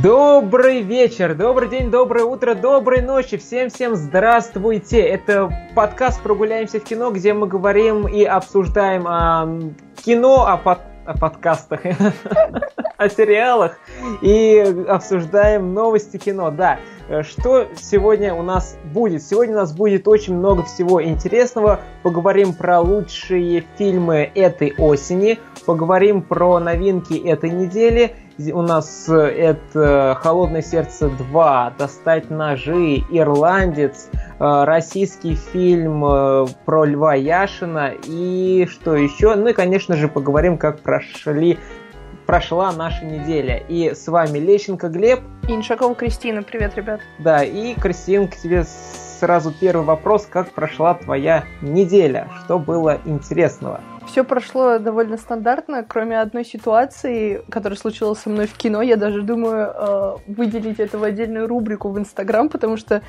Добрый вечер, добрый день, доброе утро, доброй ночи. Всем-всем здравствуйте. Это подкаст «Прогуляемся в кино», где мы говорим и обсуждаем о кино, о, под... о подкастах, о сериалах и обсуждаем новости кино. Да, что сегодня у нас будет? Сегодня у нас будет очень много всего интересного. Поговорим про лучшие фильмы этой осени, поговорим про новинки этой недели – у нас э, это «Холодное сердце 2», «Достать ножи», «Ирландец», э, российский фильм э, про Льва Яшина и что еще? Ну и, конечно же, поговорим, как прошли прошла наша неделя. И с вами Лещенко Глеб. И Иншакова Кристина. Привет, ребят. Да, и, Кристин, к тебе сразу первый вопрос. Как прошла твоя неделя? Что было интересного? Все прошло довольно стандартно, кроме одной ситуации, которая случилась со мной в кино. Я даже думаю э, выделить это в отдельную рубрику в Инстаграм, потому что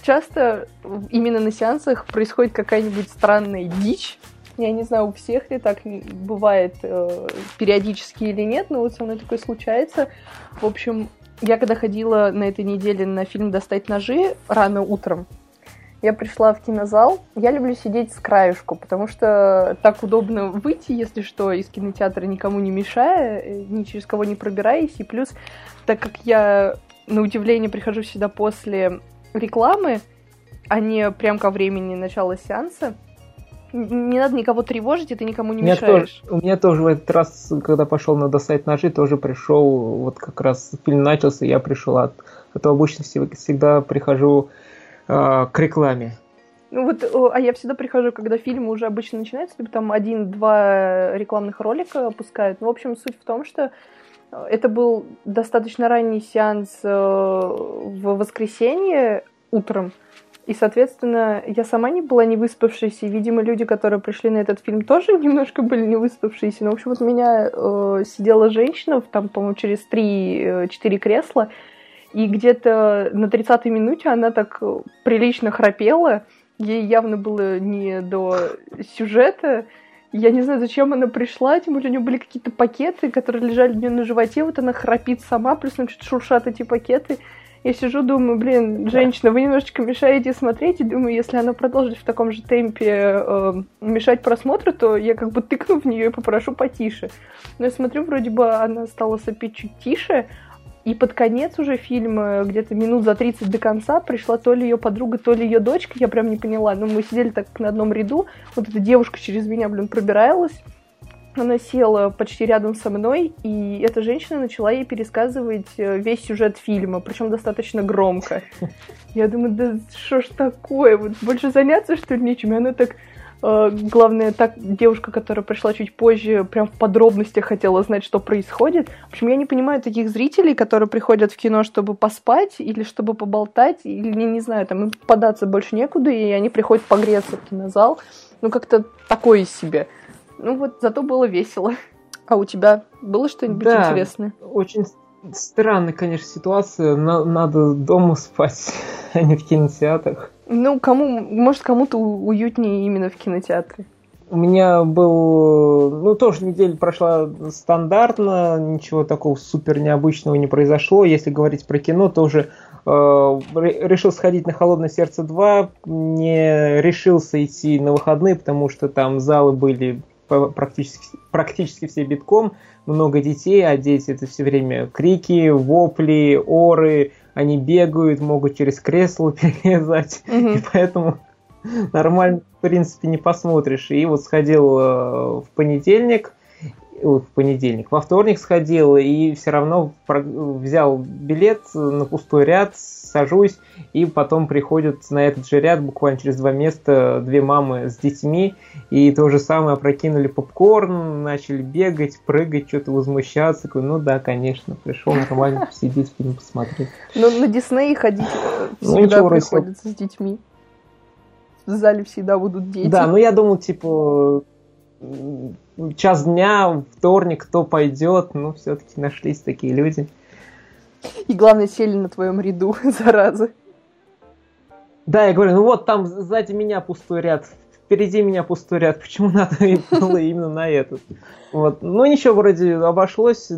часто именно на сеансах происходит какая-нибудь странная дичь. Я не знаю, у всех ли так бывает э, периодически или нет, но вот со мной такое случается. В общем, я когда ходила на этой неделе на фильм «Достать ножи» рано утром, я пришла в кинозал. Я люблю сидеть с краешку, потому что так удобно выйти, если что, из кинотеатра никому не мешая, э, ни через кого не пробираясь. И плюс, так как я, на удивление, прихожу сюда после рекламы, а не прям ко времени начала сеанса, не надо никого тревожить, и ты никому не у мешаешь. Тоже, у меня тоже в этот раз, когда пошел на достать ножи, тоже пришел, вот как раз фильм начался, я пришел от, а то обычно всегда прихожу э, к рекламе. Ну вот, а я всегда прихожу, когда фильм уже обычно начинается, либо там один-два рекламных ролика пускают. Ну, в общем, суть в том, что э, это был достаточно ранний сеанс э, в воскресенье утром, и, соответственно, я сама не была не выспавшейся, и, видимо, люди, которые пришли на этот фильм, тоже немножко были не выспавшиеся. Но, в общем, вот у меня э, сидела женщина, там, по-моему, через 3-4 кресла, и где-то на 30-й минуте она так э, прилично храпела. Ей явно было не до сюжета. Я не знаю, зачем она пришла, тем более у нее были какие-то пакеты, которые лежали у нее на животе, вот она храпит сама, плюс там что-то шуршат эти пакеты. Я сижу, думаю, блин, женщина, вы немножечко мешаете смотреть, и думаю, если она продолжит в таком же темпе э, мешать просмотру, то я как бы тыкну в нее и попрошу потише. Но я смотрю, вроде бы она стала сопеть чуть тише, и под конец уже фильма, где-то минут за 30 до конца, пришла то ли ее подруга, то ли ее дочка, я прям не поняла. Но мы сидели так на одном ряду, вот эта девушка через меня, блин, пробиралась. Она села почти рядом со мной, и эта женщина начала ей пересказывать э, весь сюжет фильма, причем достаточно громко. Я думаю, да что ж такое, вот больше заняться, что ли, нечем? И она так Э, главное, так девушка, которая пришла чуть позже, прям в подробностях хотела знать, что происходит. В общем, я не понимаю таких зрителей, которые приходят в кино, чтобы поспать или чтобы поболтать, или, не, знаю, там им податься больше некуда, и они приходят погреться в кинозал. Ну, как-то такое себе. Ну вот, зато было весело. А у тебя было что-нибудь да, интересное? очень странная, конечно, ситуация. Надо дома спать, а не в кинотеатрах. Ну, кому, может, кому-то уютнее именно в кинотеатре. У меня был, ну, тоже неделя прошла стандартно, ничего такого супер необычного не произошло. Если говорить про кино, тоже э, решил сходить на «Холодное сердце 2», не решился идти на выходные, потому что там залы были практически, практически все битком, много детей, а дети это все время крики, вопли, оры, они бегают, могут через кресло перелезать, mm-hmm. и поэтому нормально, в принципе, не посмотришь. И вот сходил э, в понедельник, в понедельник, во вторник сходил, и все равно взял билет на пустой ряд, сажусь, и потом приходят на этот же ряд, буквально через два места, две мамы с детьми, и то же самое опрокинули попкорн, начали бегать, прыгать, что-то возмущаться. Такой, ну да, конечно, пришел нормально посидеть, фильм посмотреть. Но на Дисней ходить э, ну, всегда ну, приходится с детьми. В зале всегда будут дети. Да, ну я думал, типа, час дня, вторник, кто пойдет, ну все-таки нашлись такие люди. И главное, сели на твоем ряду, зараза. Да, я говорю, ну вот там сзади меня пустой ряд. впереди меня пустой ряд, почему надо было именно на этот? Вот. Ну ничего, вроде обошлось,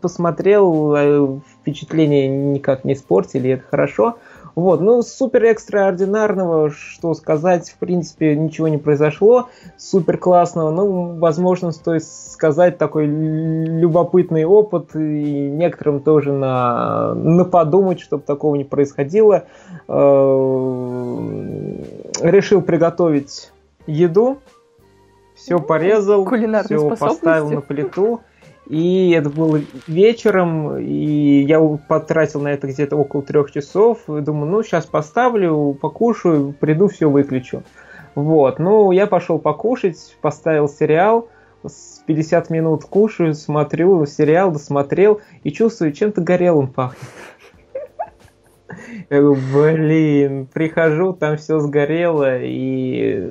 посмотрел, э, впечатление никак не испортили, это хорошо. Вот, ну, супер экстраординарного, что сказать, в принципе, ничего не произошло. Супер классного, ну, возможно, стоит сказать, такой любопытный опыт, и некоторым тоже на, на подумать, чтобы такого не происходило. Э, решил приготовить еду, все порезал, все поставил на плиту. И это было вечером, и я потратил на это где-то около трех часов. Думаю, ну, сейчас поставлю, покушаю, приду, все выключу. Вот, ну, я пошел покушать, поставил сериал, с 50 минут кушаю, смотрю сериал, досмотрел, и чувствую, чем-то горелым пахнет. Блин, прихожу, там все сгорело, и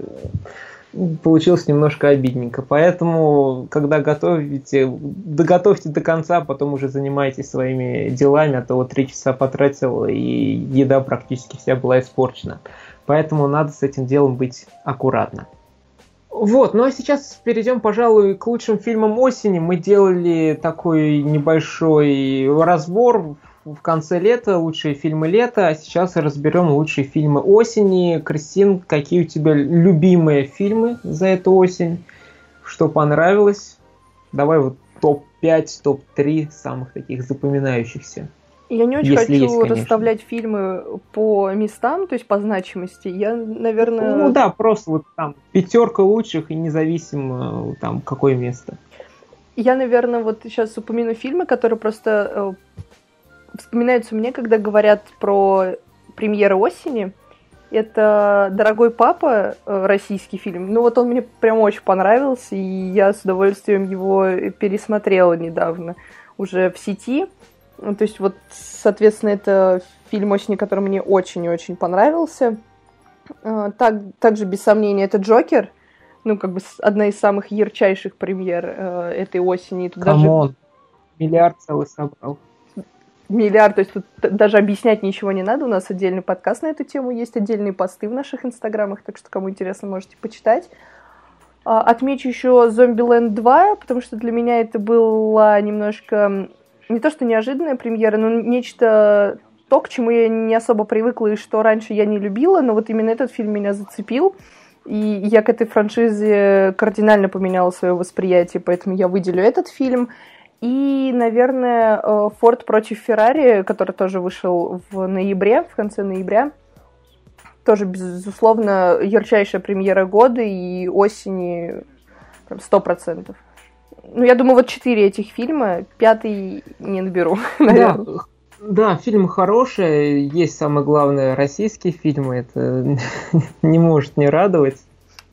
получилось немножко обидненько. Поэтому, когда готовите, доготовьте до конца, потом уже занимайтесь своими делами, а то вот три часа потратил, и еда практически вся была испорчена. Поэтому надо с этим делом быть аккуратно. Вот, ну а сейчас перейдем, пожалуй, к лучшим фильмам осени. Мы делали такой небольшой разбор в конце лета лучшие фильмы лета, а сейчас разберем лучшие фильмы осени. Кристин, какие у тебя любимые фильмы за эту осень? Что понравилось? Давай вот топ-5, топ-3 самых таких запоминающихся. Я не очень Если хочу есть, расставлять фильмы по местам, то есть по значимости. Я, наверное... Ну да, просто вот там пятерка лучших и независимо там какое место. Я, наверное, вот сейчас упомяну фильмы, которые просто э, вспоминаются мне, когда говорят про премьеры осени. Это «Дорогой папа», э, российский фильм. Ну вот он мне прям очень понравился, и я с удовольствием его пересмотрела недавно уже в сети. Ну, то есть вот, соответственно, это фильм осени, который мне очень-очень понравился. Э, так, также, без сомнения, это «Джокер», ну, как бы одна из самых ярчайших премьер э, этой осени. Come on, даже... миллиард целый собрал миллиард, то есть тут даже объяснять ничего не надо, у нас отдельный подкаст на эту тему, есть отдельные посты в наших инстаграмах, так что кому интересно, можете почитать. А, отмечу еще Zombieland 2, потому что для меня это было немножко не то что неожиданная премьера, но нечто то, к чему я не особо привыкла и что раньше я не любила, но вот именно этот фильм меня зацепил. И я к этой франшизе кардинально поменяла свое восприятие, поэтому я выделю этот фильм. И, наверное, э, Форд против Феррари, который тоже вышел в ноябре, в конце ноября. Тоже, безусловно, ярчайшая премьера года и осени сто процентов. Ну, я думаю, вот четыре этих фильма, пятый не наберу, наверное. Да, да, фильмы хорошие, есть самое главное российские фильмы, это не может не радовать.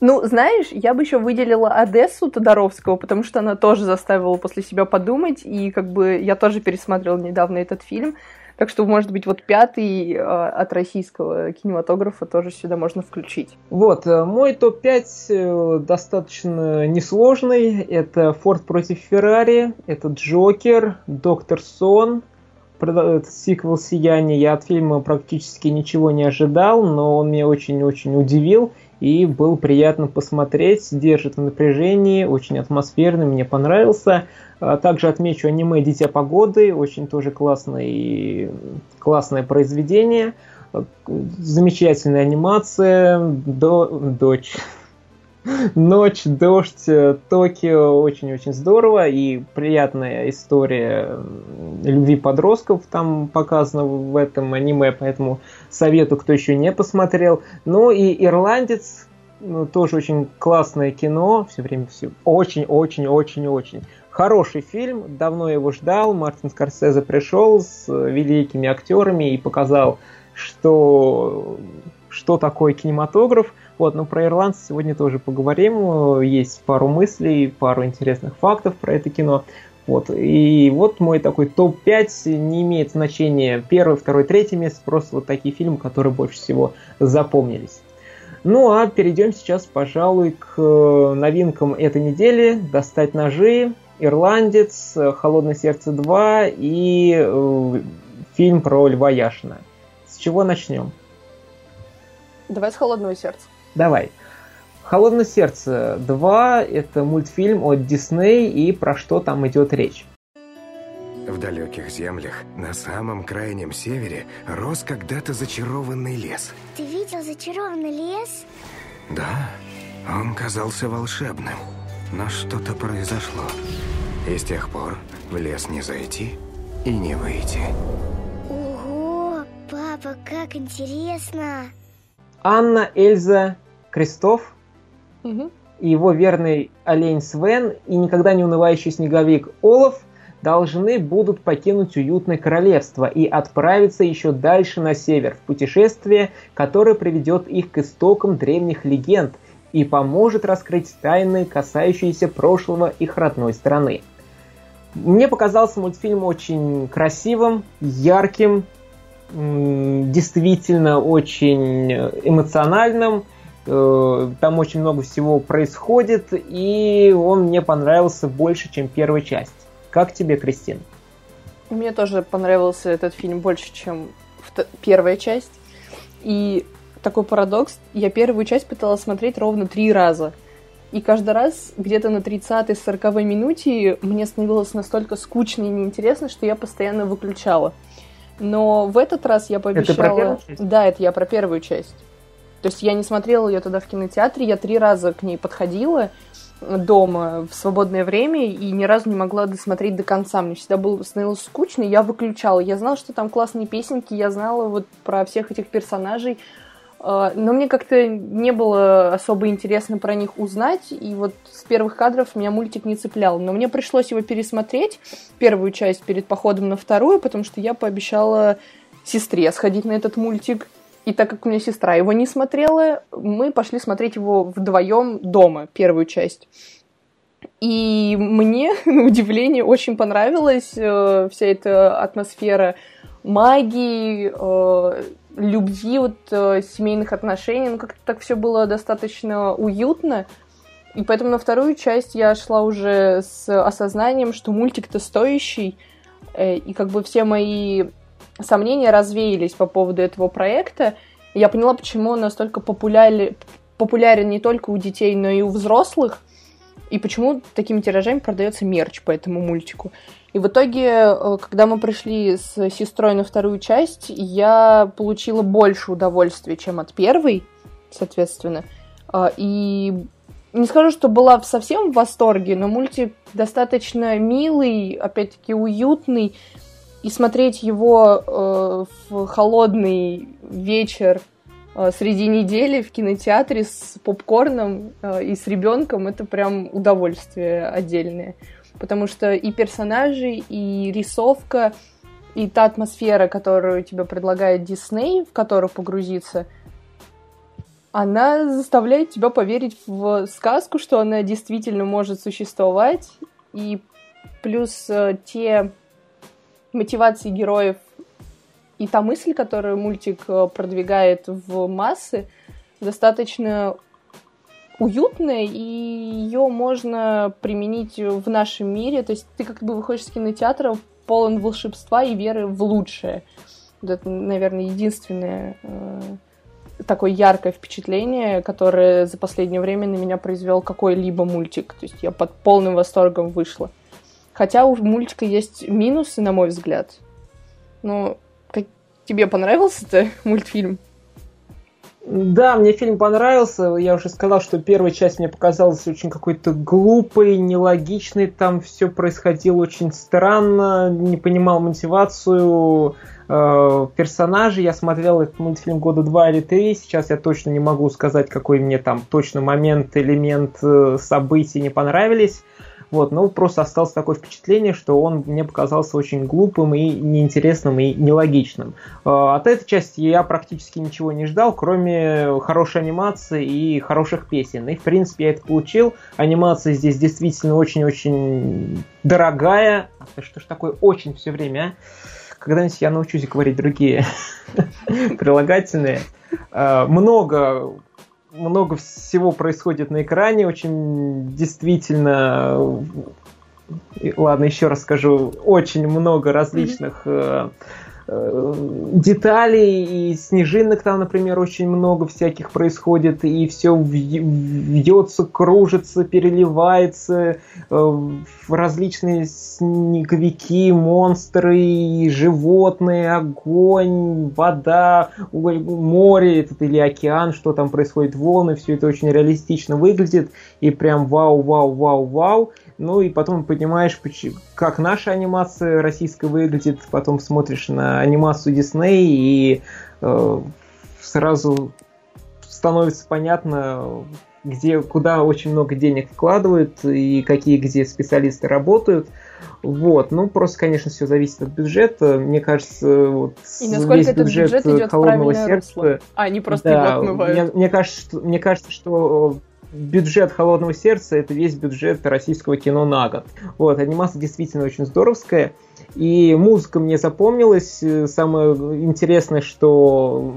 Ну, знаешь, я бы еще выделила Одессу Тодоровского, потому что она тоже заставила после себя подумать, и как бы я тоже пересмотрела недавно этот фильм. Так что, может быть, вот пятый э, от российского кинематографа тоже сюда можно включить. Вот, э, мой топ-5 э, достаточно несложный. Это Форд против Феррари, это Джокер, Доктор Сон, сиквел «Сияние». Я от фильма практически ничего не ожидал, но он меня очень-очень удивил и был приятно посмотреть, держит в напряжении, очень атмосферный, мне понравился. А также отмечу аниме «Дитя погоды», очень тоже классный, классное произведение, замечательная анимация, до, дочь, Ночь, дождь, э, Токио очень-очень здорово. И приятная история любви подростков там показана в этом аниме, поэтому советую, кто еще не посмотрел. Ну и Ирландец, ну, тоже очень классное кино, все время все очень-очень-очень-очень. Хороший фильм, давно его ждал, Мартин Скорсезе пришел с великими актерами и показал, что, что такое кинематограф – вот, но про ирландцев сегодня тоже поговорим. Есть пару мыслей, пару интересных фактов про это кино. Вот. И вот мой такой топ-5 не имеет значения первый, второй, третий место, просто вот такие фильмы, которые больше всего запомнились. Ну а перейдем сейчас, пожалуй, к новинкам этой недели. «Достать ножи», «Ирландец», «Холодное сердце 2» и э, фильм про Льва Яшина. С чего начнем? Давай с «Холодного сердца». Давай. Холодное сердце 2 это мультфильм от Дисней и про что там идет речь. В далеких землях, на самом крайнем севере, рос когда-то зачарованный лес. Ты видел зачарованный лес? Да, он казался волшебным, но что-то произошло. И с тех пор в лес не зайти и не выйти. Ого, папа, как интересно! Анна, Эльза, Кристоф И его верный олень Свен и никогда не унывающий снеговик Олаф должны будут покинуть уютное королевство и отправиться еще дальше на север в путешествие, которое приведет их к истокам древних легенд и поможет раскрыть тайны, касающиеся прошлого их родной страны. Мне показался мультфильм очень красивым, ярким, действительно очень эмоциональным. Э, Там очень много всего происходит, и он мне понравился больше, чем первая часть. Как тебе, Кристин? Мне тоже понравился этот фильм больше, чем первая часть. И такой парадокс, я первую часть пыталась смотреть ровно три раза. И каждый раз, где-то на 30-40 минуте, мне становилось настолько скучно и неинтересно, что я постоянно выключала. Но в этот раз я пообещала... про первую часть? Да, это я про первую часть. То есть я не смотрела ее тогда в кинотеатре, я три раза к ней подходила дома в свободное время и ни разу не могла досмотреть до конца. Мне всегда было становилось скучно, и я выключала. Я знала, что там классные песенки, я знала вот про всех этих персонажей, э, но мне как-то не было особо интересно про них узнать, и вот с первых кадров меня мультик не цеплял. Но мне пришлось его пересмотреть, первую часть перед походом на вторую, потому что я пообещала сестре сходить на этот мультик. И так как у меня сестра его не смотрела, мы пошли смотреть его вдвоем дома, первую часть. И мне, на удивление, очень понравилась э, вся эта атмосфера магии, э, любви, вот, э, семейных отношений. Ну, как-то так все было достаточно уютно. И поэтому на вторую часть я шла уже с осознанием, что мультик-то стоящий. э, и как бы все мои сомнения развеялись по поводу этого проекта. Я поняла, почему он настолько популяли- популярен не только у детей, но и у взрослых. И почему такими тиражами продается мерч по этому мультику. И в итоге, э, когда мы пришли с сестрой на вторую часть, я получила больше удовольствия, чем от первой, соответственно. А, И не скажу, что была совсем в восторге, но мультик достаточно милый, опять-таки уютный. И смотреть его э, в холодный вечер э, среди недели в кинотеатре с попкорном э, и с ребенком это прям удовольствие отдельное. Потому что и персонажи, и рисовка, и та атмосфера, которую тебе предлагает Дисней, в которую погрузиться, она заставляет тебя поверить в сказку, что она действительно может существовать. И плюс э, те мотивации героев и та мысль, которую мультик э, продвигает в массы, достаточно уютная, и ее можно применить в нашем мире. То есть ты как бы выходишь из кинотеатра полон волшебства и веры в лучшее. Вот Это, наверное, единственное э, такое яркое впечатление, которое за последнее время на меня произвел какой-либо мультик. То есть я под полным восторгом вышла. Хотя у мультика есть минусы, на мой взгляд. Но как тебе понравился-то мультфильм? Да, мне фильм понравился. Я уже сказал, что первая часть мне показалась очень какой-то глупой, нелогичной. Там все происходило очень странно, не понимал мотивацию э, персонажей. Я смотрел этот мультфильм года два или три. Сейчас я точно не могу сказать, какой мне там точно момент, элемент, э, событий не понравились. Вот, но просто осталось такое впечатление, что он мне показался очень глупым и неинтересным и нелогичным. Э, От этой части я практически ничего не ждал, кроме хорошей анимации и хороших песен. И, в принципе, я это получил. Анимация здесь действительно очень-очень дорогая. А Что ж такое очень все время, а? Когда-нибудь я научусь говорить другие прилагательные. Э, Много много всего происходит на экране, очень действительно, и, ладно, еще раз скажу, очень много различных э, э, деталей, и снежинок там, например, очень много всяких происходит, и все вьется, кружится, переливается, э, различные снеговики, монстры, животные, огонь, вода, море этот или океан, что там происходит, волны, все это очень реалистично выглядит, и прям вау, вау, вау, вау. Ну и потом понимаешь, как наша анимация российская выглядит, потом смотришь на анимацию Дисней и э, сразу становится понятно, где, куда очень много денег вкладывают и какие где специалисты работают. Вот, ну просто, конечно, все зависит от бюджета. Мне кажется, вот и насколько весь этот бюджет, бюджет идет холодного сердца, русло, а не просто да, его отмывают. Мне, мне кажется, что, мне кажется, что бюджет «Холодного сердца» — это весь бюджет российского кино на год. Вот, анимация действительно очень здоровская. И музыка мне запомнилась. Самое интересное, что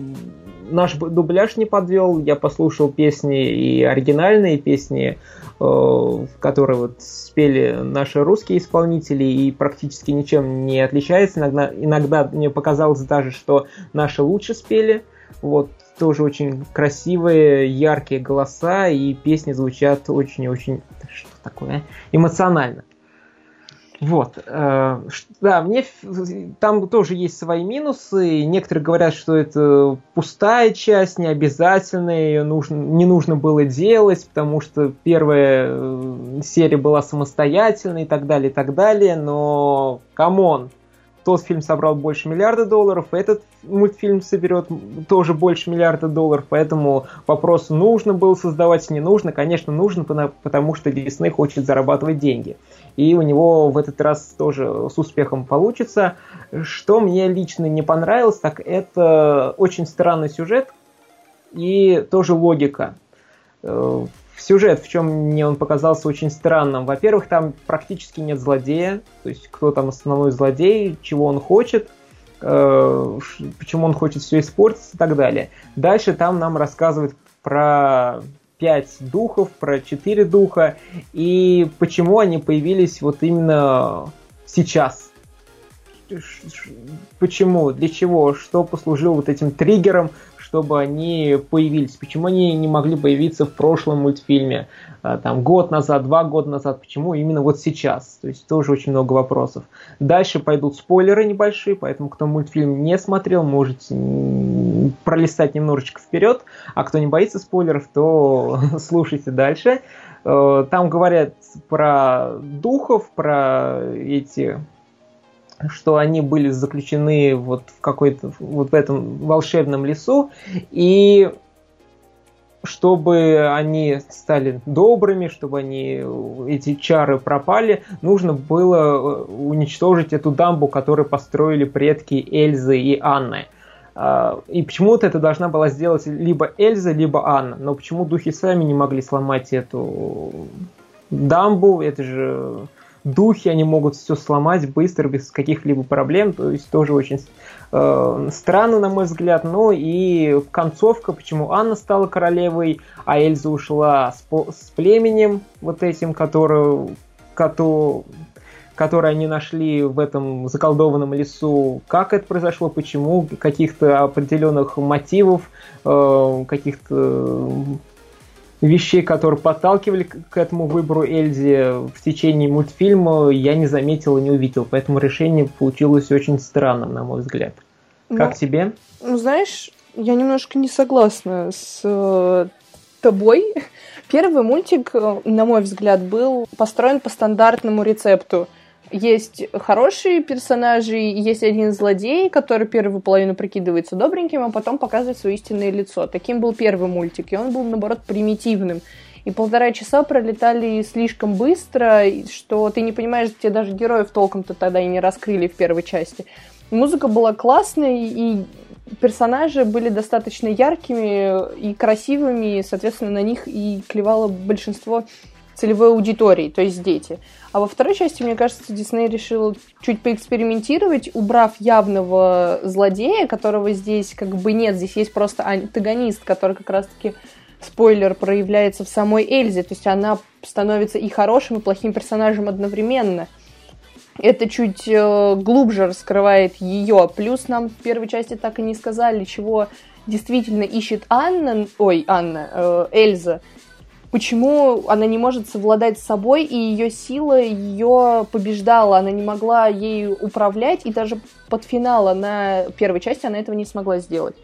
наш дубляж не подвел. Я послушал песни и оригинальные песни, э, которые вот спели наши русские исполнители, и практически ничем не отличается. Иногда, иногда мне показалось даже, что наши лучше спели. Вот тоже очень красивые, яркие голоса, и песни звучат очень-очень, что такое, эмоционально. Вот. Э, да, мне там тоже есть свои минусы. Некоторые говорят, что это пустая часть, не обязательная, ее нужно, не нужно было делать, потому что первая э, серия была самостоятельной и так далее, и так далее. Но, come on, тот фильм собрал больше миллиарда долларов, этот мультфильм соберет тоже больше миллиарда долларов, поэтому вопрос, нужно было создавать, не нужно, конечно, нужно, потому что Дисней хочет зарабатывать деньги. И у него в этот раз тоже с успехом получится. Что мне лично не понравилось, так это очень странный сюжет и тоже логика э, сюжет, в чем мне он показался очень странным. Во-первых, там практически нет злодея, то есть кто там основной злодей, чего он хочет, э, почему он хочет все испортить и так далее. Дальше там нам рассказывают про пять духов, про четыре духа и почему они появились вот именно сейчас. Почему, для чего, что послужило вот этим триггером, чтобы они появились? Почему они не могли появиться в прошлом мультфильме, а, там, год назад, два года назад? Почему именно вот сейчас? То есть тоже очень много вопросов. Дальше пойдут спойлеры небольшие, поэтому кто мультфильм не смотрел, можете пролистать немножечко вперед, а кто не боится спойлеров, то слушайте дальше. Э, там говорят про духов, про эти что они были заключены вот в какой-то вот в этом волшебном лесу, и чтобы они стали добрыми, чтобы они эти чары пропали, нужно было э, уничтожить эту дамбу, которую построили предки Эльзы и Анны. А, и почему-то это должна была сделать либо Эльза, либо Анна. Но почему духи сами не могли сломать эту дамбу? Это же духи, они могут все сломать быстро, без каких-либо проблем, то есть тоже очень э, странно, на мой взгляд. Ну и концовка, почему Анна стала королевой, а Эльза ушла с, с племенем вот этим, который, который, который они нашли в этом заколдованном лесу. Как это произошло, почему, каких-то определенных мотивов, э, каких-то вещей, которые подталкивали к этому выбору Эльзи в течение мультфильма, я не заметил и не увидел. Поэтому решение получилось очень странным, на мой взгляд. Ну, как тебе? Ну, знаешь, я немножко не согласна с э, тобой. Первый мультик, э, на мой взгляд, был построен по стандартному рецепту есть хорошие персонажи, есть один злодей, который первую половину прикидывается добреньким, а потом показывает свое истинное лицо. Таким был первый мультик, и он был, наоборот, примитивным. И полтора часа пролетали слишком быстро, что ты не понимаешь, где даже героев толком-то тогда и не раскрыли в первой части. Музыка была классной, и персонажи были достаточно яркими и красивыми, и, соответственно, на них и клевало большинство целевой аудитории, то есть дети. А во второй части, мне кажется, Дисней решил чуть поэкспериментировать, убрав явного злодея, которого здесь как бы нет, здесь есть просто антагонист, который как раз-таки спойлер проявляется в самой Эльзе, то есть она становится и хорошим, и плохим персонажем одновременно. это чуть э, глубже раскрывает ее. Плюс нам в первой части так и не сказали, чего действительно ищет Анна, ой, Анна, э, Эльза. Почему она не может совладать с собой, и ее сила ее побеждала, она не могла ею управлять, и даже под финал на первой части она этого не смогла сделать.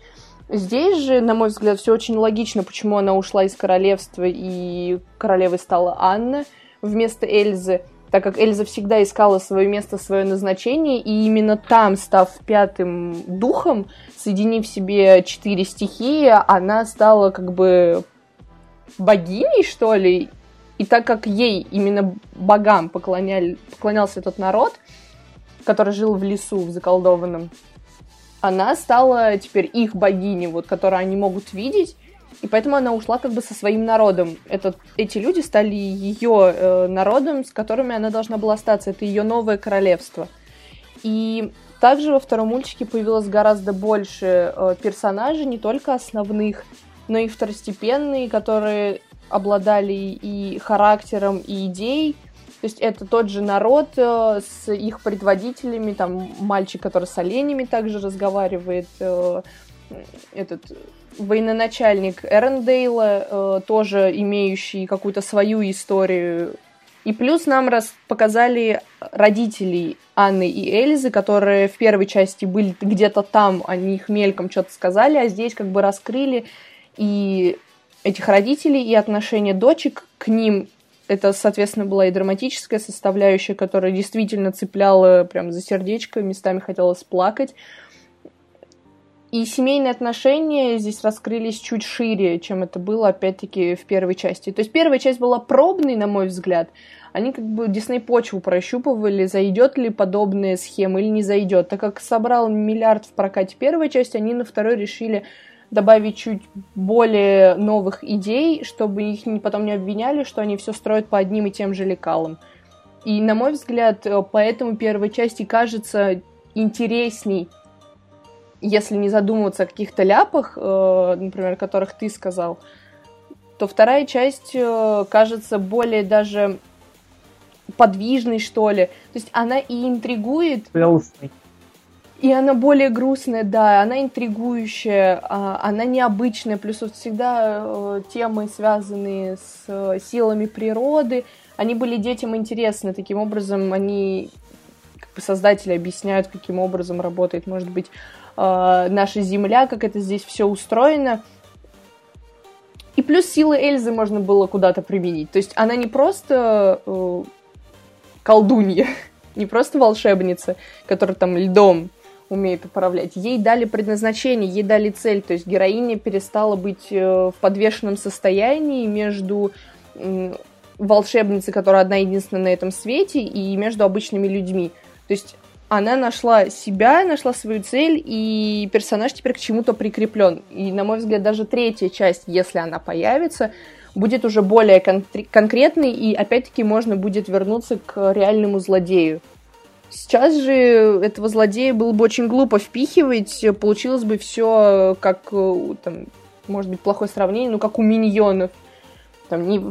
Здесь же, на мой взгляд, все очень логично, почему она ушла из королевства, и королевой стала Анна вместо Эльзы так как Эльза всегда искала свое место, свое назначение, и именно там, став пятым духом, соединив в себе четыре стихии, она стала как бы богиней, что ли, и так как ей, именно богам, поклоняли, поклонялся этот народ, который жил в лесу, в заколдованном, она стала теперь их богиней, вот, которую они могут видеть, и поэтому она ушла как бы со своим народом. Это, эти люди стали ее э, народом, с которыми она должна была остаться. Это ее новое королевство. И также во втором мультике появилось гораздо больше э, персонажей, не только основных, но и второстепенные, которые обладали и характером, и идеей. То есть это тот же народ э, с их предводителями, там мальчик, который с оленями также разговаривает, э, этот военачальник Эрендейла, э, тоже имеющий какую-то свою историю. И плюс нам раз показали родителей Анны и Эльзы, которые в первой части были где-то там, они их мельком что-то сказали, а здесь как бы раскрыли и этих родителей, и отношение дочек к ним. Это, соответственно, была и драматическая составляющая, которая действительно цепляла прям за сердечко, местами хотелось плакать. И семейные отношения здесь раскрылись чуть шире, чем это было, опять-таки, в первой части. То есть первая часть была пробной, на мой взгляд. Они как бы Дисней почву прощупывали, зайдет ли подобная схема или не зайдет. Так как собрал миллиард в прокате первой части, они на второй решили добавить чуть более новых идей, чтобы их потом не обвиняли, что они все строят по одним и тем же лекалам. И, на мой взгляд, э, поэтому первой части кажется интересней если не задумываться о каких-то ляпах, э, например, которых ты сказал, то вторая часть э, кажется более даже подвижной, что ли. То есть она и интригует. Грустный. И она более грустная, да, она интригующая, а, она необычная, плюс вот всегда э, темы, связанные с силами природы, они были детям интересны, таким образом они, как бы создатели объясняют, каким образом работает, может быть, э, наша Земля, как это здесь все устроено. И плюс силы Эльзы можно было куда-то применить. То есть она не просто э, колдунья, не просто волшебница, которая там льдом умеет управлять. Ей дали предназначение, ей дали цель. То есть героиня перестала быть э, в подвешенном состоянии между волшебницей, которая одна единственная на этом свете, и между обычными людьми. То есть она нашла себя, нашла свою цель, и персонаж теперь к чему-то прикреплен. И, на мой взгляд, даже третья часть, если она появится, будет уже более кон- конкретной, и опять-таки можно будет вернуться к реальному злодею. Сейчас же этого злодея было бы очень глупо впихивать, получилось бы все как, э, там, может быть, плохое сравнение, но как у миньонов там, не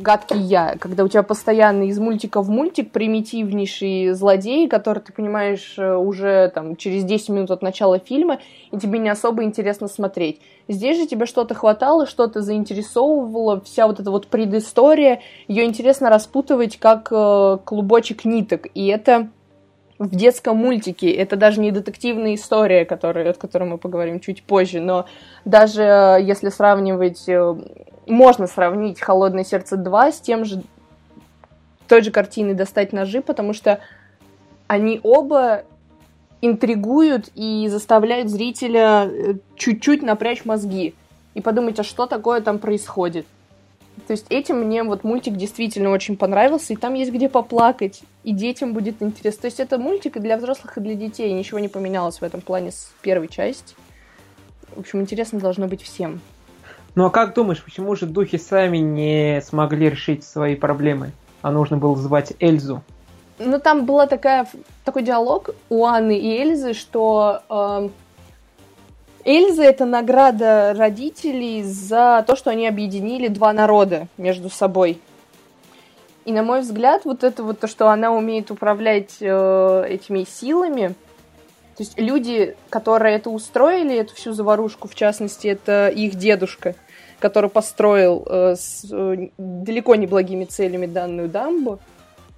гадкий я, когда у тебя постоянно из мультика в мультик примитивнейший злодей, который ты понимаешь э, уже там через 10 минут от начала фильма, и тебе не особо интересно смотреть. Здесь же тебе что-то хватало, что-то заинтересовывало, вся вот эта вот предыстория, ее интересно распутывать как э, клубочек ниток, и это в детском мультике. Это даже не детективная история, которая, от которой мы поговорим чуть позже, но даже э, если сравнивать можно сравнить «Холодное сердце 2» с тем же той же картиной «Достать ножи», потому что они оба интригуют и заставляют зрителя э, чуть-чуть напрячь мозги и подумать, а что такое там происходит. То есть этим мне вот мультик действительно очень понравился, и там есть где поплакать, и детям будет интересно. То есть это мультик и для взрослых, и для детей, ничего не поменялось в этом плане с первой части. В общем, интересно должно быть всем. Ну а как думаешь, почему же духи сами не смогли решить свои проблемы? А нужно было звать Эльзу. Ну там была такая, такой диалог у Анны и Эльзы, что э, Эльза это награда родителей за то, что они объединили два народа между собой. И на мой взгляд, вот это вот то, что она умеет управлять э, этими силами, то есть люди, которые это устроили, эту всю заварушку, в частности, это их дедушка, который построил э, с э, далеко не благими целями данную дамбу,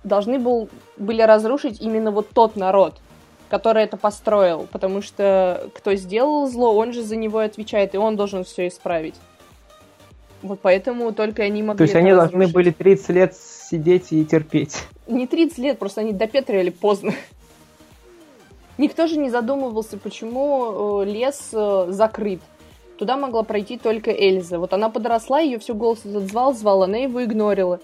должны был, были разрушить именно вот тот народ, который это построил, потому что кто сделал зло, он же за него отвечает, и он должен все исправить. Вот поэтому только они могли То есть они разрушить. должны были 30 лет сидеть и терпеть. Не 30 лет, просто они допетрили поздно. Никто же не задумывался, почему э, лес э, закрыт. Туда могла пройти только Эльза. Вот она подросла, ее все голос этот звал, звал, она его игнорила.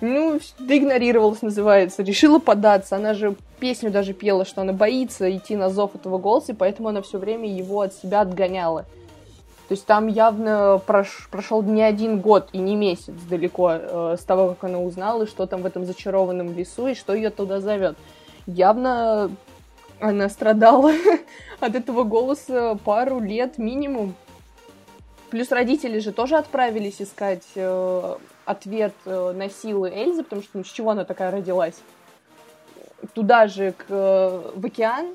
Ну, доигнорировалась, называется. Решила податься. Она же песню даже пела, что она боится идти на зов этого голоса, и поэтому она все время его от себя отгоняла. То есть там явно прош, прошел не один год и не месяц далеко э, с того, как она узнала, что там в этом зачарованном лесу и что ее туда зовет. Явно она страдала от этого голоса пару лет минимум. Плюс родители же тоже отправились искать э, ответ э, на силы Эльзы, потому что ну, с чего она такая родилась? Туда же, к, э, в океан,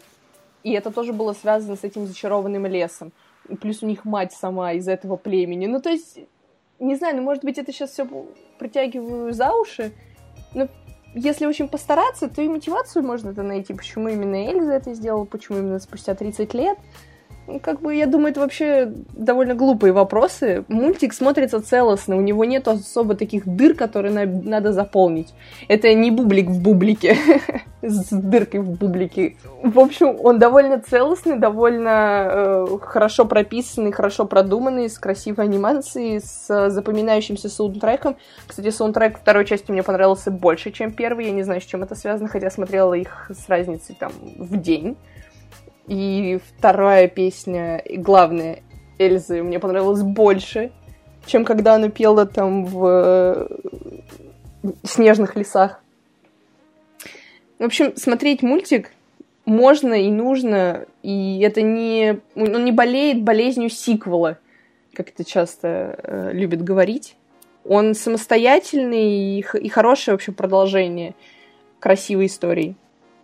и это тоже было связано с этим зачарованным лесом. Плюс у них мать сама из этого племени. Ну, то есть, не знаю, ну, может быть, это сейчас все притягиваю за уши, но если очень постараться, то и мотивацию можно это найти, почему именно Эльза это сделала, почему именно спустя 30 лет. Как бы, я думаю, это вообще довольно глупые вопросы. Мультик смотрится целостно, у него нет особо таких дыр, которые на- надо заполнить. Это не бублик в бублике, с дыркой в бублике. В общем, он довольно целостный, довольно э, хорошо прописанный, хорошо продуманный, с красивой анимацией, с запоминающимся саундтреком. Кстати, саундтрек второй части мне понравился больше, чем первый. Я не знаю, с чем это связано, хотя смотрела их с разницей там в день. И вторая песня, главная, Эльзы, мне понравилась больше, чем когда она пела там в э, снежных лесах. В общем, смотреть мультик можно и нужно, и это не... Он не болеет болезнью сиквела, как это часто э, любят говорить. Он самостоятельный и, и хорошее вообще продолжение красивой истории.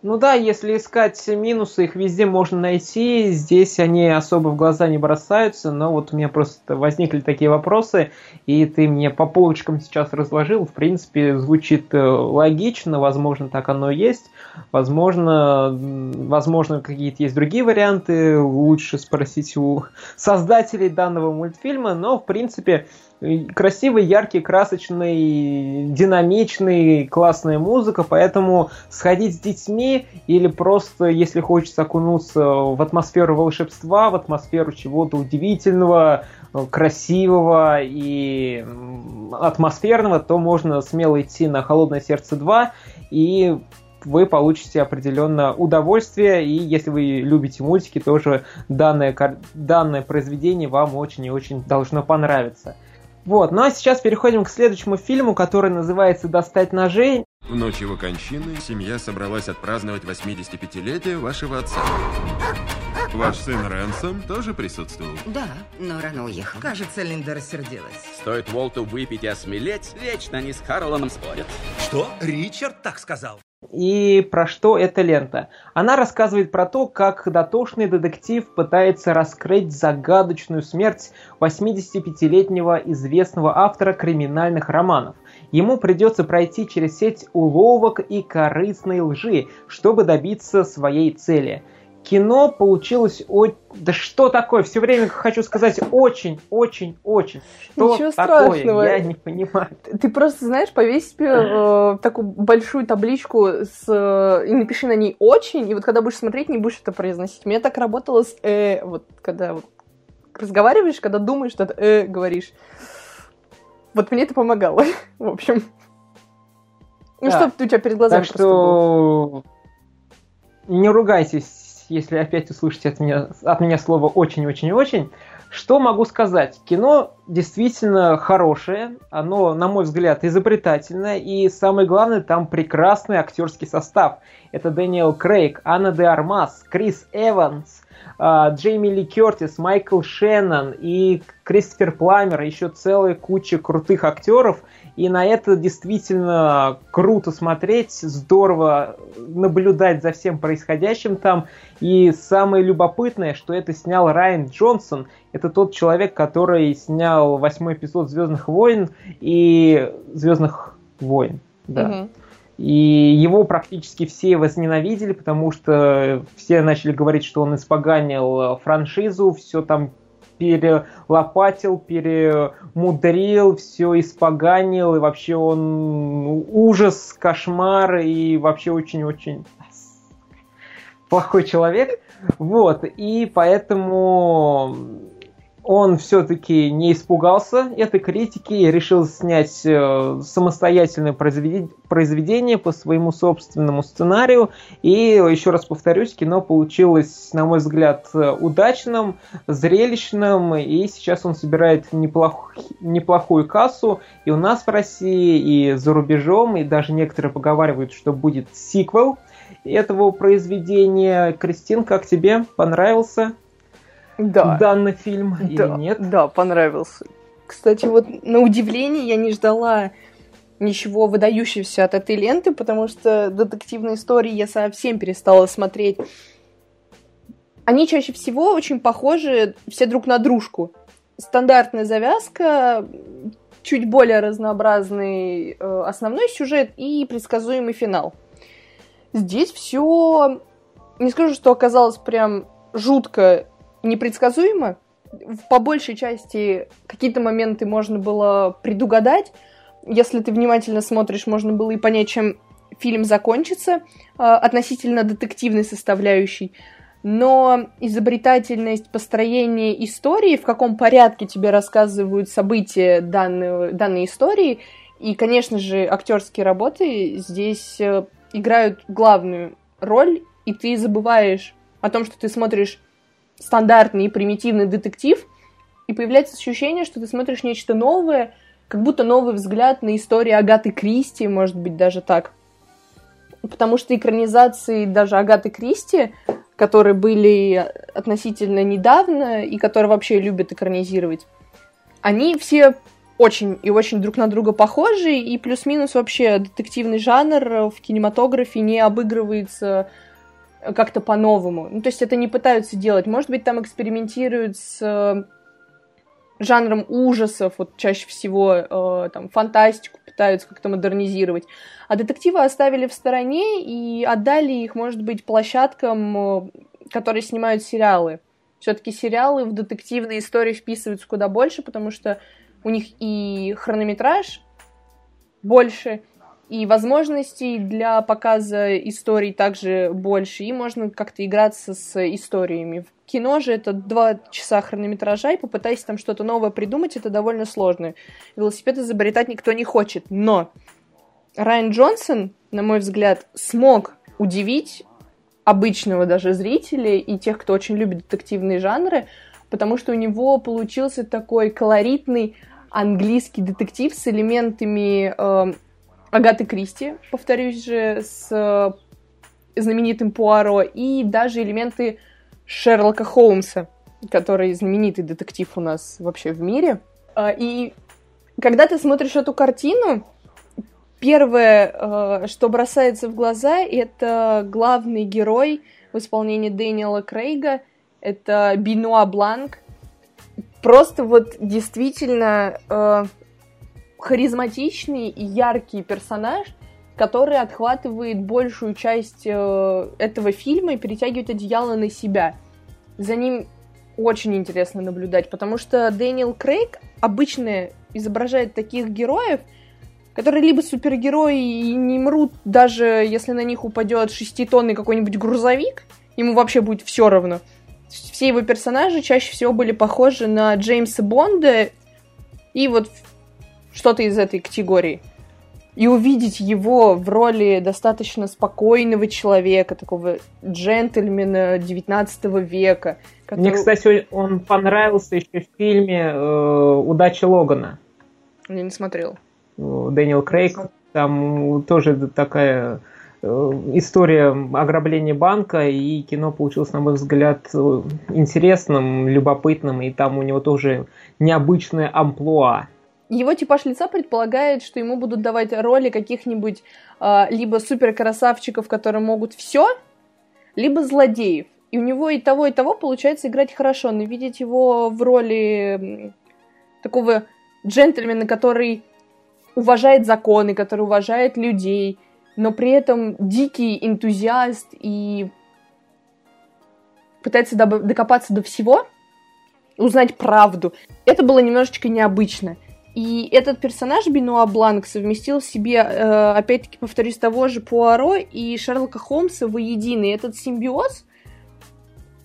Ну да, если искать минусы, их везде можно найти. Здесь они особо в глаза не бросаются, но вот у меня просто возникли такие вопросы, и ты мне по полочкам сейчас разложил. В принципе, звучит э, логично, возможно, так оно и есть. Возможно, возможно какие-то есть другие варианты, лучше спросить у создателей данного мультфильма, но, в принципе, красивый, яркий, красочный, динамичный, классная музыка, поэтому сходить с детьми или просто, если хочется окунуться в атмосферу волшебства, в атмосферу чего-то удивительного, красивого и атмосферного, то можно смело идти на «Холодное сердце 2» и вы получите определенное удовольствие, и если вы любите мультики, тоже данное, данное произведение вам очень и очень должно понравиться. Вот, ну а сейчас переходим к следующему фильму, который называется «Достать ножей». В ночь его кончины семья собралась отпраздновать 85-летие вашего отца. Ваш сын Рэнсом тоже присутствовал? Да, но рано уехал. Кажется, Линда рассердилась. Стоит Волту выпить и осмелеть, вечно они с Карлоном спорят. Что? Ричард так сказал? И про что эта лента? Она рассказывает про то, как дотошный детектив пытается раскрыть загадочную смерть 85-летнего известного автора криминальных романов. Ему придется пройти через сеть уловок и корыстной лжи, чтобы добиться своей цели – кино получилось... О... Да что такое? Все время хочу сказать очень, очень, очень. Что Ничего такое? Страшного. Я не понимаю. Ты просто, знаешь, повесь себе э, такую большую табличку с, э, и напиши на ней «очень», и вот когда будешь смотреть, не будешь это произносить. У меня так работало с «э», вот когда разговариваешь, когда думаешь, что это «э» говоришь. Вот мне это помогало, в общем. Ну, да. что у тебя перед глазами Так что не ругайтесь если опять услышите от меня, от меня слово «очень-очень-очень», что могу сказать? Кино действительно хорошее, оно, на мой взгляд, изобретательное, и самое главное, там прекрасный актерский состав. Это Дэниел Крейг, Анна де Армас, Крис Эванс, Джейми Ли Кертис, Майкл Шеннон и Кристофер Пламер, еще целая куча крутых актеров. И на это действительно круто смотреть, здорово наблюдать за всем происходящим там. И самое любопытное, что это снял Райан Джонсон. Это тот человек, который снял восьмой эпизод Звездных войн и Звездных войн. Да. Угу. И его практически все возненавидели, потому что все начали говорить, что он испоганил франшизу, все там перелопатил, перемудрил, все испоганил, и вообще он ужас, кошмар, и вообще очень-очень плохой человек. Вот, и поэтому он все-таки не испугался этой критики и решил снять э, самостоятельное произведение по своему собственному сценарию. И еще раз повторюсь, кино получилось, на мой взгляд, удачным, зрелищным, и сейчас он собирает неплох... неплохую кассу и у нас в России, и за рубежом, и даже некоторые поговаривают, что будет сиквел этого произведения. Кристин, как тебе? Понравился? Да. данный фильм да, или нет? Да, понравился. Кстати, вот на удивление я не ждала ничего выдающегося от этой ленты, потому что детективные истории я совсем перестала смотреть. Они чаще всего очень похожи все друг на дружку. Стандартная завязка, чуть более разнообразный э, основной сюжет и предсказуемый финал. Здесь все, не скажу, что оказалось прям жутко непредсказуемо. По большей части какие-то моменты можно было предугадать. Если ты внимательно смотришь, можно было и понять, чем фильм закончится а, относительно детективной составляющей. Но изобретательность построения истории, в каком порядке тебе рассказывают события данной, данной истории, и, конечно же, актерские работы здесь э, играют главную роль, и ты забываешь о том, что ты смотришь стандартный и примитивный детектив, и появляется ощущение, что ты смотришь нечто новое, как будто новый взгляд на историю Агаты Кристи, может быть, даже так. Потому что экранизации даже Агаты Кристи, которые были относительно недавно и которые вообще любят экранизировать, они все очень и очень друг на друга похожи, и плюс-минус вообще детективный жанр в кинематографе не обыгрывается как-то по-новому. Ну, то есть это не пытаются делать. Может быть, там экспериментируют с э, жанром ужасов, вот чаще всего э, там фантастику пытаются как-то модернизировать. А детективы оставили в стороне и отдали их, может быть, площадкам, э, которые снимают сериалы. Все-таки сериалы в детективные истории вписываются куда больше, потому что у них и хронометраж больше, и возможностей для показа историй также больше, и можно как-то играться с историями. В кино же это два часа хронометража, и попытайся там что-то новое придумать, это довольно сложно. Велосипед изобретать никто не хочет, но Райан Джонсон, на мой взгляд, смог удивить обычного даже зрителя и тех, кто очень любит детективные жанры, потому что у него получился такой колоритный английский детектив с элементами э, Агаты Кристи, повторюсь же, с э, знаменитым Пуаро, и даже элементы Шерлока Холмса, который знаменитый детектив у нас вообще в мире. А, и когда ты смотришь эту картину, первое, э, что бросается в глаза, это главный герой в исполнении Дэниела Крейга, это Бинуа Бланк. Просто вот действительно э, харизматичный и яркий персонаж, который отхватывает большую часть э, этого фильма и перетягивает одеяло на себя. За ним очень интересно наблюдать, потому что Дэниел Крейг обычно изображает таких героев, которые либо супергерои и не мрут, даже если на них упадет шеститонный какой-нибудь грузовик, ему вообще будет все равно. Все его персонажи чаще всего были похожи на Джеймса Бонда, и вот что-то из этой категории. И увидеть его в роли достаточно спокойного человека, такого джентльмена 19 века. Который... Мне, кстати, он понравился еще в фильме э, «Удача Логана». Я не смотрел. Дэниел Крейг, там тоже такая история ограбления банка, и кино получилось, на мой взгляд, интересным, любопытным, и там у него тоже необычная амплуа. Его типаж лица предполагает, что ему будут давать роли каких-нибудь э, либо суперкрасавчиков, которые могут все, либо злодеев. И у него и того, и того получается играть хорошо, но видеть его в роли такого джентльмена, который уважает законы, который уважает людей, но при этом дикий энтузиаст и пытается докопаться до всего, узнать правду. Это было немножечко необычно. И этот персонаж Бенуа Бланк совместил в себе, э, опять-таки, повторюсь, того же Пуаро и Шерлока Холмса воедино. И этот симбиоз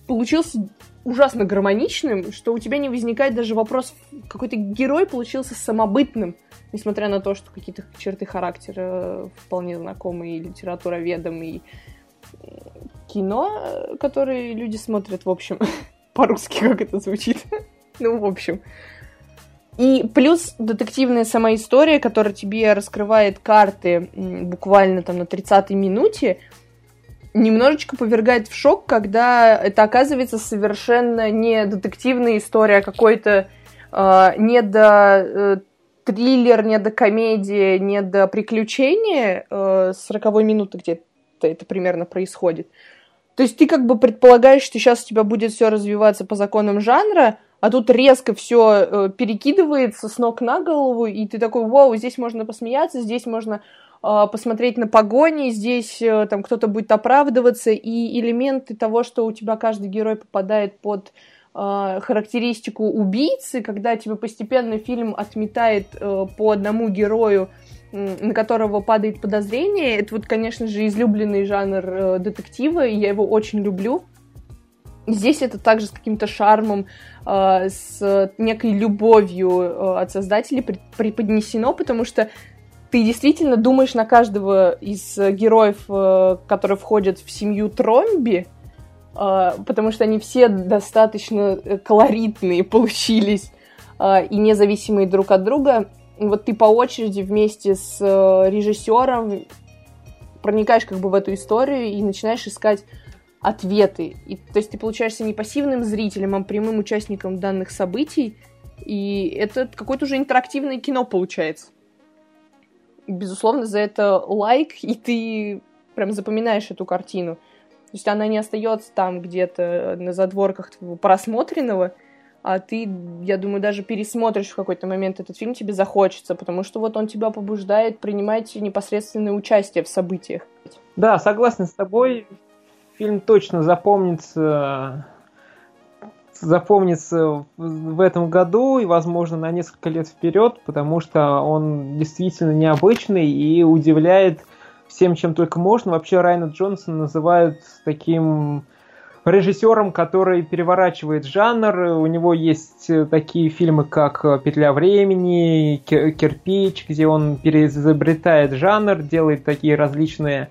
получился ужасно гармоничным, что у тебя не возникает даже вопрос, какой-то герой получился самобытным, несмотря на то, что какие-то черты характера э, вполне знакомые и литературоведам, и кино, которые люди смотрят, в общем, по-русски, как это звучит. ну, в общем. И плюс детективная сама история, которая тебе раскрывает карты буквально там на 30-й минуте, немножечко повергает в шок, когда это оказывается совершенно не детективная история, а какой-то э, не до э, триллер, не до комедии, не до приключения э, 40 минуты где-то это примерно происходит. То есть ты как бы предполагаешь, что сейчас у тебя будет все развиваться по законам жанра, а тут резко все э, перекидывается с ног на голову, и ты такой, вау, здесь можно посмеяться, здесь можно э, посмотреть на погони, здесь э, там кто-то будет оправдываться, и элементы того, что у тебя каждый герой попадает под э, характеристику убийцы, когда тебе постепенно фильм отметает э, по одному герою, на которого падает подозрение, это вот, конечно же, излюбленный жанр детектива, и я его очень люблю. Здесь это также с каким-то шармом, э, с некой любовью э, от создателей преподнесено, потому что ты действительно думаешь на каждого из героев, э, которые входят в семью Тромби, э, потому что они все достаточно э, колоритные получились э, и независимые друг от друга. Вот ты по очереди вместе с режиссером проникаешь как бы в эту историю и начинаешь искать ответы. И, то есть ты получаешься не пассивным зрителем, а прямым участником данных событий. И это какое-то уже интерактивное кино получается. Безусловно, за это лайк, и ты прям запоминаешь эту картину. То есть она не остается там где-то на задворках твоего просмотренного, а ты, я думаю, даже пересмотришь в какой-то момент этот фильм, тебе захочется, потому что вот он тебя побуждает принимать непосредственное участие в событиях. Да, согласен с тобой фильм точно запомнится запомнится в этом году и, возможно, на несколько лет вперед, потому что он действительно необычный и удивляет всем, чем только можно. Вообще Райана Джонсона называют таким режиссером, который переворачивает жанр. У него есть такие фильмы, как «Петля времени», «Кирпич», где он переизобретает жанр, делает такие различные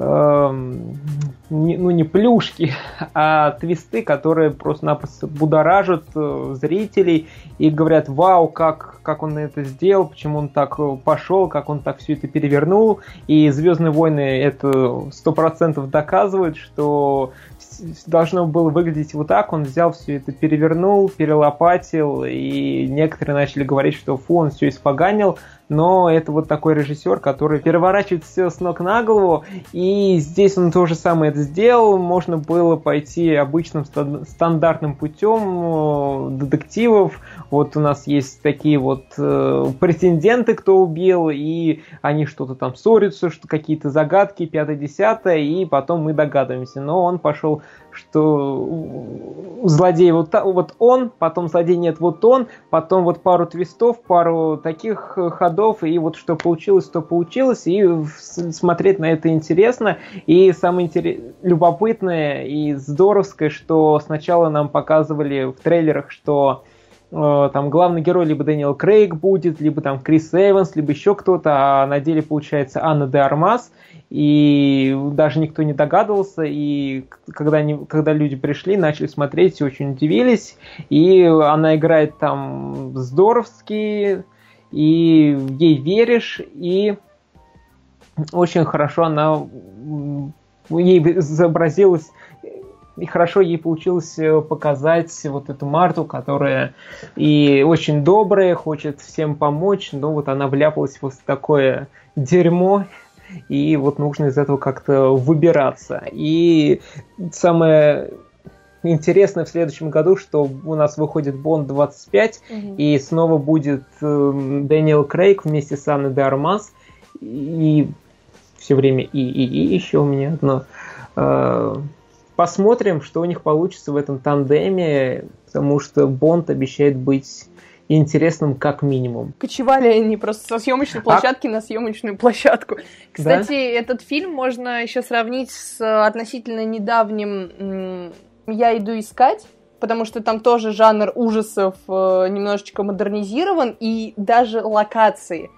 не, ну не плюшки, а твисты, которые просто-напросто будоражат э, зрителей и говорят, вау, как, как он это сделал, почему он так э, пошел, как он так все это перевернул. И Звездные войны это сто процентов доказывают, что должно было выглядеть вот так, он взял все это, перевернул, перелопатил, и некоторые начали говорить, что фу, он все испоганил, но это вот такой режиссер, который переворачивает все с ног на голову, и здесь он то же самое это сделал, можно было пойти обычным стандартным путем э, детективов, вот у нас есть такие вот э, претенденты, кто убил, и они что-то там ссорятся, что какие-то загадки, пятое-десятое, и потом мы догадываемся, но он пошел что злодей вот, вот он, потом злодей нет, вот он, потом вот пару твистов, пару таких ходов, и вот что получилось, то получилось, и смотреть на это интересно. И самое интерес... любопытное и здоровское, что сначала нам показывали в трейлерах, что э, там главный герой либо Дэниел Крейг будет, либо там Крис Эванс, либо еще кто-то, а на деле получается Анна де Армас – и даже никто не догадывался, и когда, они, когда люди пришли, начали смотреть, очень удивились, и она играет там здоровски, и ей веришь, и очень хорошо она ей изобразилась и хорошо ей получилось э, показать вот эту Марту, которая и очень добрая, хочет всем помочь, но вот она вляпалась в такое дерьмо, и вот нужно из этого как-то выбираться. И самое интересное в следующем году, что у нас выходит Бонд 25, угу. и снова будет э, Дэниел Крейг вместе с Анной де Армас, и все время и, и, и еще у меня одно. Э, посмотрим, что у них получится в этом тандеме, потому что Бонд обещает быть интересным как минимум. Кочевали они просто со съемочной а площадки а... на съемочную площадку. Кстати, да? этот фильм можно еще сравнить с относительно недавним «Я иду искать», потому что там тоже жанр ужасов э, немножечко модернизирован, и даже локации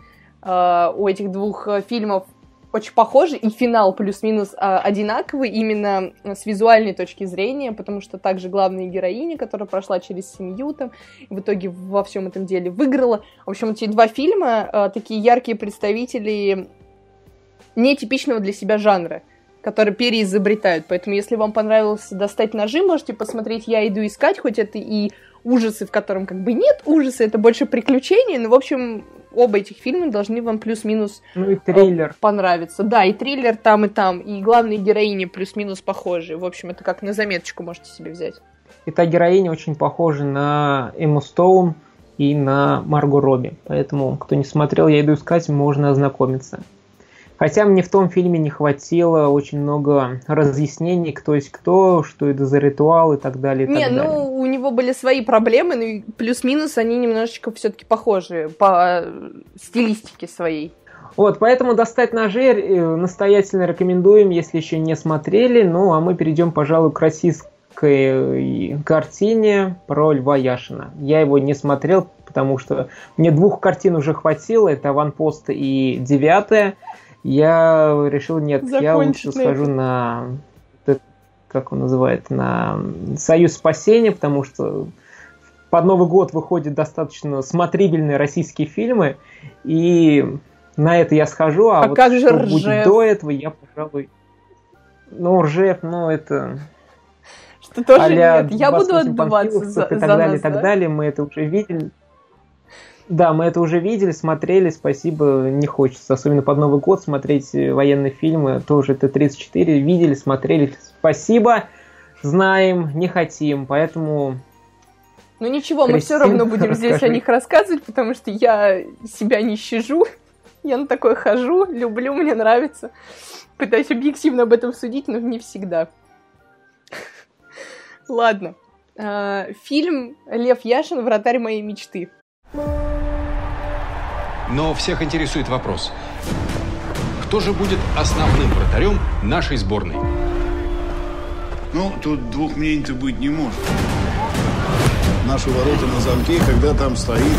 э, у этих двух э, фильмов очень похожи, и финал плюс-минус а, одинаковый именно с визуальной точки зрения, потому что также главная героиня, которая прошла через семью там, в итоге во всем этом деле выиграла. В общем, эти два фильма а, такие яркие представители нетипичного для себя жанра которые переизобретают. Поэтому, если вам понравилось достать ножи, можете посмотреть «Я иду искать», хоть это и ужасы, в котором как бы нет ужаса, это больше приключения, но, в общем, оба этих фильма должны вам плюс-минус ну и триллер. понравиться. Да, и триллер там, и там, и главные героини плюс-минус похожи. В общем, это как на заметочку можете себе взять. И та героиня очень похожа на Эмму Стоун и на Марго Робби. Поэтому, кто не смотрел, я иду искать, можно ознакомиться. Хотя мне в том фильме не хватило очень много разъяснений, кто есть кто, что это за ритуал и так далее. И не, так ну далее. у него были свои проблемы, но ну, плюс-минус они немножечко все-таки похожи по стилистике своей. Вот, поэтому достать ножи э, настоятельно рекомендуем, если еще не смотрели. Ну, а мы перейдем, пожалуй, к российской картине про Льва Яшина. Я его не смотрел, потому что мне двух картин уже хватило. Это «Аванпост» и «Девятая» я решил, нет, я лучше схожу на как он называет, на Союз спасения, потому что под Новый год выходят достаточно смотрибельные российские фильмы, и на это я схожу, а, а вот как же что Ржев? будет до этого, я, пожалуй... Ну, Ржев, ну, это... Что тоже нет, я буду отдуваться за, и так за далее, нас, и так да? далее, мы это уже видели. Да, мы это уже видели, смотрели, спасибо, не хочется. Особенно под Новый год смотреть э, военные фильмы, тоже Т-34, видели, смотрели, спасибо, знаем, не хотим, поэтому... Ну ничего, Кристин, мы все равно будем здесь расскажи. о них рассказывать, потому что я себя не щажу, я на такое хожу, люблю, мне нравится. Пытаюсь объективно об этом судить, но не всегда. Ладно. А, фильм «Лев Яшин. Вратарь моей мечты». Но всех интересует вопрос. Кто же будет основным вратарем нашей сборной? Ну, тут двух мнений-то быть не может. Наши ворота на замке, когда там стоит...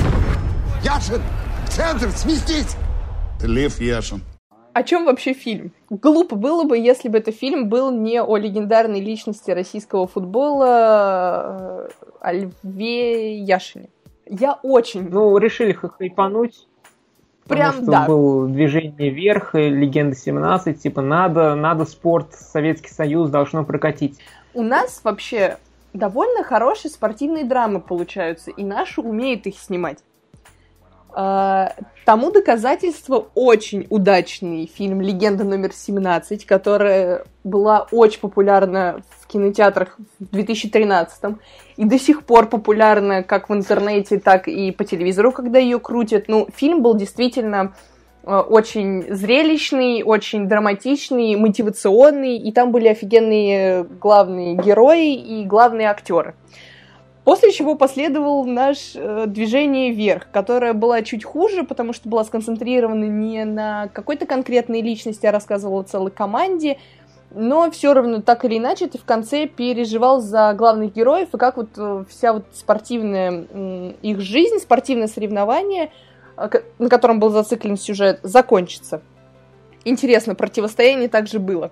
Яшин! В центр! Сместись! Лев Яшин. О чем вообще фильм? Глупо было бы, если бы этот фильм был не о легендарной личности российского футбола э, о Льве Яшине. Я очень... Ну, решили хайпануть. Прям, потому что да. был движение вверх, и Легенда 17, типа надо, надо спорт, Советский Союз должно прокатить. У нас вообще довольно хорошие спортивные драмы получаются, и наши умеют их снимать. А, тому доказательство очень удачный фильм «Легенда номер 17», которая была очень популярна в кинотеатрах в 2013 и до сих пор популярна как в интернете, так и по телевизору, когда ее крутят. Ну, фильм был действительно э, очень зрелищный, очень драматичный, мотивационный, и там были офигенные главные герои и главные актеры. После чего последовал наш э, движение вверх, которое было чуть хуже, потому что была сконцентрирована не на какой-то конкретной личности, а рассказывала целой команде, но все равно так или иначе ты в конце переживал за главных героев и как вот э, вся вот спортивная их жизнь, спортивное соревнование, э, на котором был зациклен сюжет, закончится. Интересно, противостояние также было.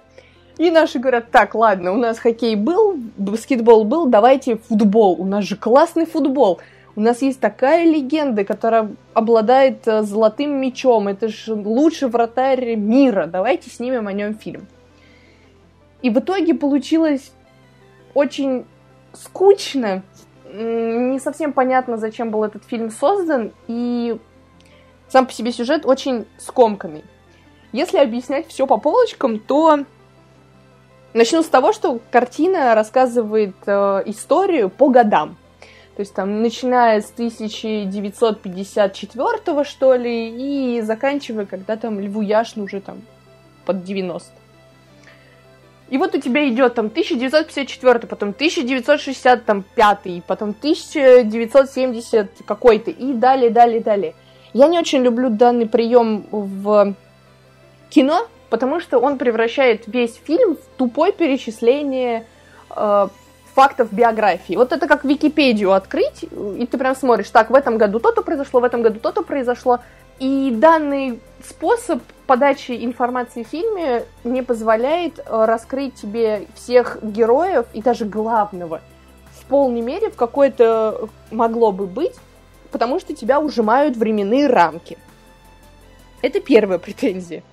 И наши говорят, так, ладно, у нас хоккей был, баскетбол был, давайте футбол. У нас же классный футбол. У нас есть такая легенда, которая обладает э, золотым мечом. Это же лучший вратарь мира. Давайте снимем о нем фильм. И в итоге получилось очень скучно. Не совсем понятно, зачем был этот фильм создан. И сам по себе сюжет очень скомканный. Если объяснять все по полочкам, то начну с того, что картина рассказывает э, историю по годам. То есть там, начиная с 1954 что ли, и заканчивая, когда там Льву Яшну уже там под 90. И вот у тебя идет там 1954, потом 1965, потом 1970 какой-то, и далее, далее, далее. Я не очень люблю данный прием в кино, потому что он превращает весь фильм в тупое перечисление э, фактов биографии. Вот это как Википедию открыть, и ты прям смотришь, так, в этом году то-то произошло, в этом году то-то произошло. И данный способ подачи информации в фильме не позволяет э, раскрыть тебе всех героев и даже главного в полной мере, в какой-то могло бы быть, потому что тебя ужимают временные рамки. Это первая претензия.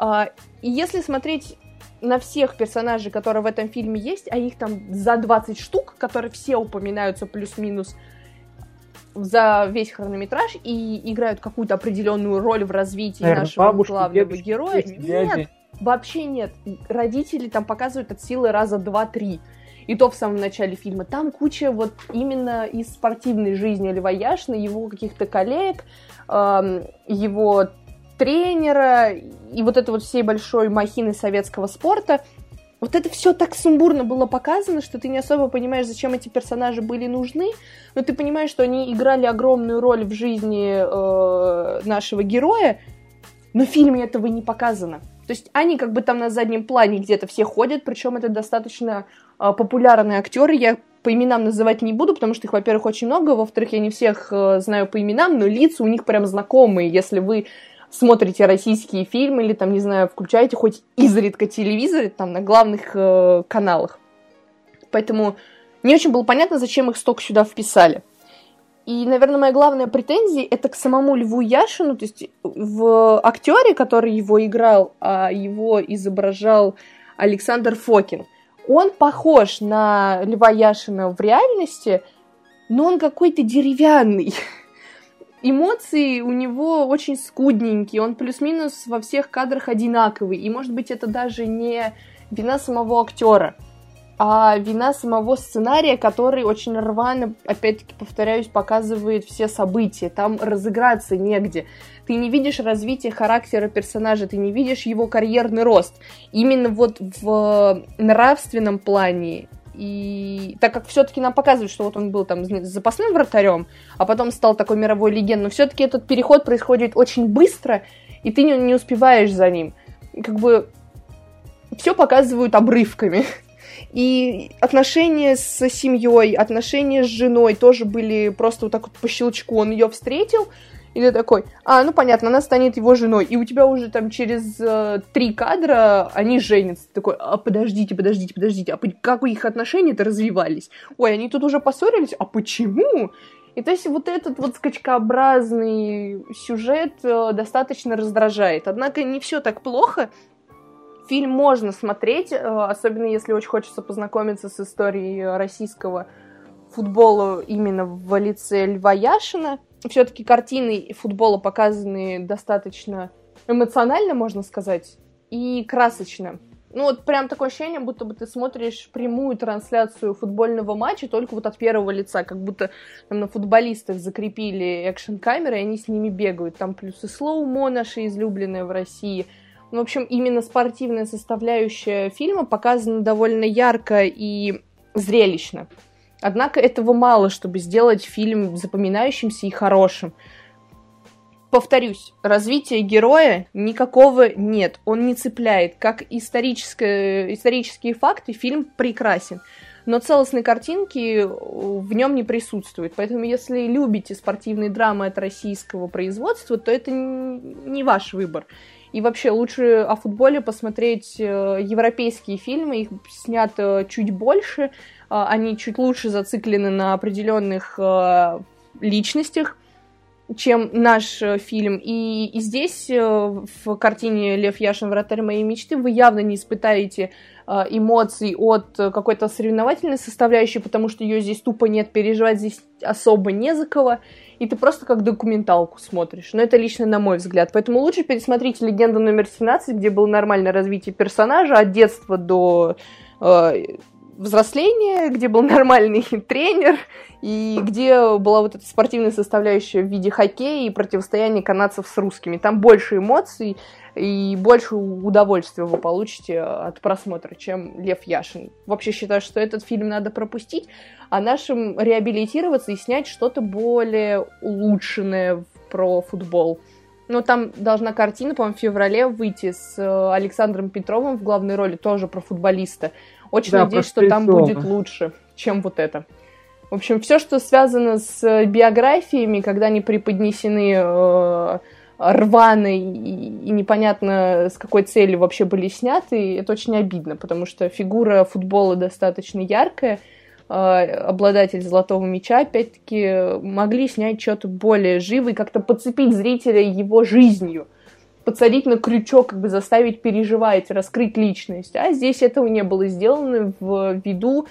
А, и если смотреть на всех персонажей, которые в этом фильме есть, а их там за 20 штук, которые все упоминаются плюс-минус за весь хронометраж и играют какую-то определенную роль в развитии Наверное, нашего бабушки, главного дедушки, героя. Нет, вообще нет. Родители там показывают от силы раза два-три. И то в самом начале фильма. Там куча вот именно из спортивной жизни Льва Яшина, его каких-то коллег, его тренера и вот это вот всей большой махины советского спорта. Вот это все так сумбурно было показано, что ты не особо понимаешь, зачем эти персонажи были нужны, но ты понимаешь, что они играли огромную роль в жизни э, нашего героя, но в фильме этого не показано. То есть они как бы там на заднем плане где-то все ходят, причем это достаточно э, популярные актеры. Я по именам называть не буду, потому что их, во-первых, очень много, во-вторых, я не всех э, знаю по именам, но лица у них прям знакомые. Если вы смотрите российские фильмы или там, не знаю, включаете хоть изредка телевизор там на главных э, каналах. Поэтому не очень было понятно, зачем их столько сюда вписали. И, наверное, моя главная претензия это к самому Льву Яшину, то есть в актере, который его играл, а его изображал Александр Фокин. Он похож на Льва Яшина в реальности, но он какой-то деревянный эмоции у него очень скудненькие, он плюс-минус во всех кадрах одинаковый, и может быть это даже не вина самого актера, а вина самого сценария, который очень рвано, опять-таки повторяюсь, показывает все события, там разыграться негде. Ты не видишь развития характера персонажа, ты не видишь его карьерный рост. Именно вот в нравственном плане и так как все-таки нам показывают, что вот он был там запасным вратарем, а потом стал такой мировой легендой, но все-таки этот переход происходит очень быстро, и ты не, не успеваешь за ним. Как бы все показывают обрывками. И отношения с семьей, отношения с женой тоже были просто вот так вот по щелчку. Он ее встретил, и ты такой, а, ну понятно, она станет его женой. И у тебя уже там через э, три кадра они женятся. Ты такой, а подождите, подождите, подождите, а как у их отношения-то развивались? Ой, они тут уже поссорились, а почему? И то есть вот этот вот скачкообразный сюжет э, достаточно раздражает. Однако не все так плохо. Фильм можно смотреть, э, особенно если очень хочется познакомиться с историей российского футбола именно в лице Льва Яшина все-таки картины футбола показаны достаточно эмоционально, можно сказать, и красочно. Ну вот прям такое ощущение, будто бы ты смотришь прямую трансляцию футбольного матча только вот от первого лица, как будто там на футболистах закрепили экшн-камеры, и они с ними бегают. Там плюс и слоумо наши излюбленные в России. Ну, в общем, именно спортивная составляющая фильма показана довольно ярко и зрелищно. Однако этого мало, чтобы сделать фильм запоминающимся и хорошим. Повторюсь, развития героя никакого нет, он не цепляет. Как исторические факты, фильм прекрасен. Но целостной картинки в нем не присутствует. Поэтому, если любите спортивные драмы от российского производства, то это не ваш выбор. И вообще лучше о футболе посмотреть э, европейские фильмы, их снято чуть больше, они чуть лучше зациклены на определенных личностях, чем наш э, фильм. И, здесь, э, в картине «Лев Яшин. Вратарь моей мечты», вы явно не испытаете э, эмоций от какой-то соревновательной составляющей, потому что ее здесь тупо нет, переживать здесь особо не за кого, и ты просто как документалку смотришь. Но это лично на мой взгляд. Поэтому лучше пересмотрите «Легенду номер 17», где было нормальное развитие персонажа от детства до взросления, где был нормальный тренер, и где была вот эта спортивная составляющая в виде хоккея и противостояния канадцев с русскими. Там больше эмоций и больше удовольствия вы получите от просмотра, чем Лев Яшин. Вообще считаю, что этот фильм надо пропустить, а нашим реабилитироваться и снять что-то более улучшенное про футбол. Но там должна картина, по-моему, в феврале выйти с э, Александром Петровым в главной роли, тоже про футболиста. Очень да, надеюсь, что там будет лучше, чем вот это. В общем, все, что связано с биографиями, когда они преподнесены э, рвано и, и непонятно с какой целью вообще были сняты, это очень обидно, потому что фигура футбола достаточно яркая, э, обладатель золотого мяча, опять-таки, могли снять что-то более живое, как-то подцепить зрителя его жизнью, подсадить на крючок, как бы заставить переживать, раскрыть личность. А здесь этого не было сделано в виду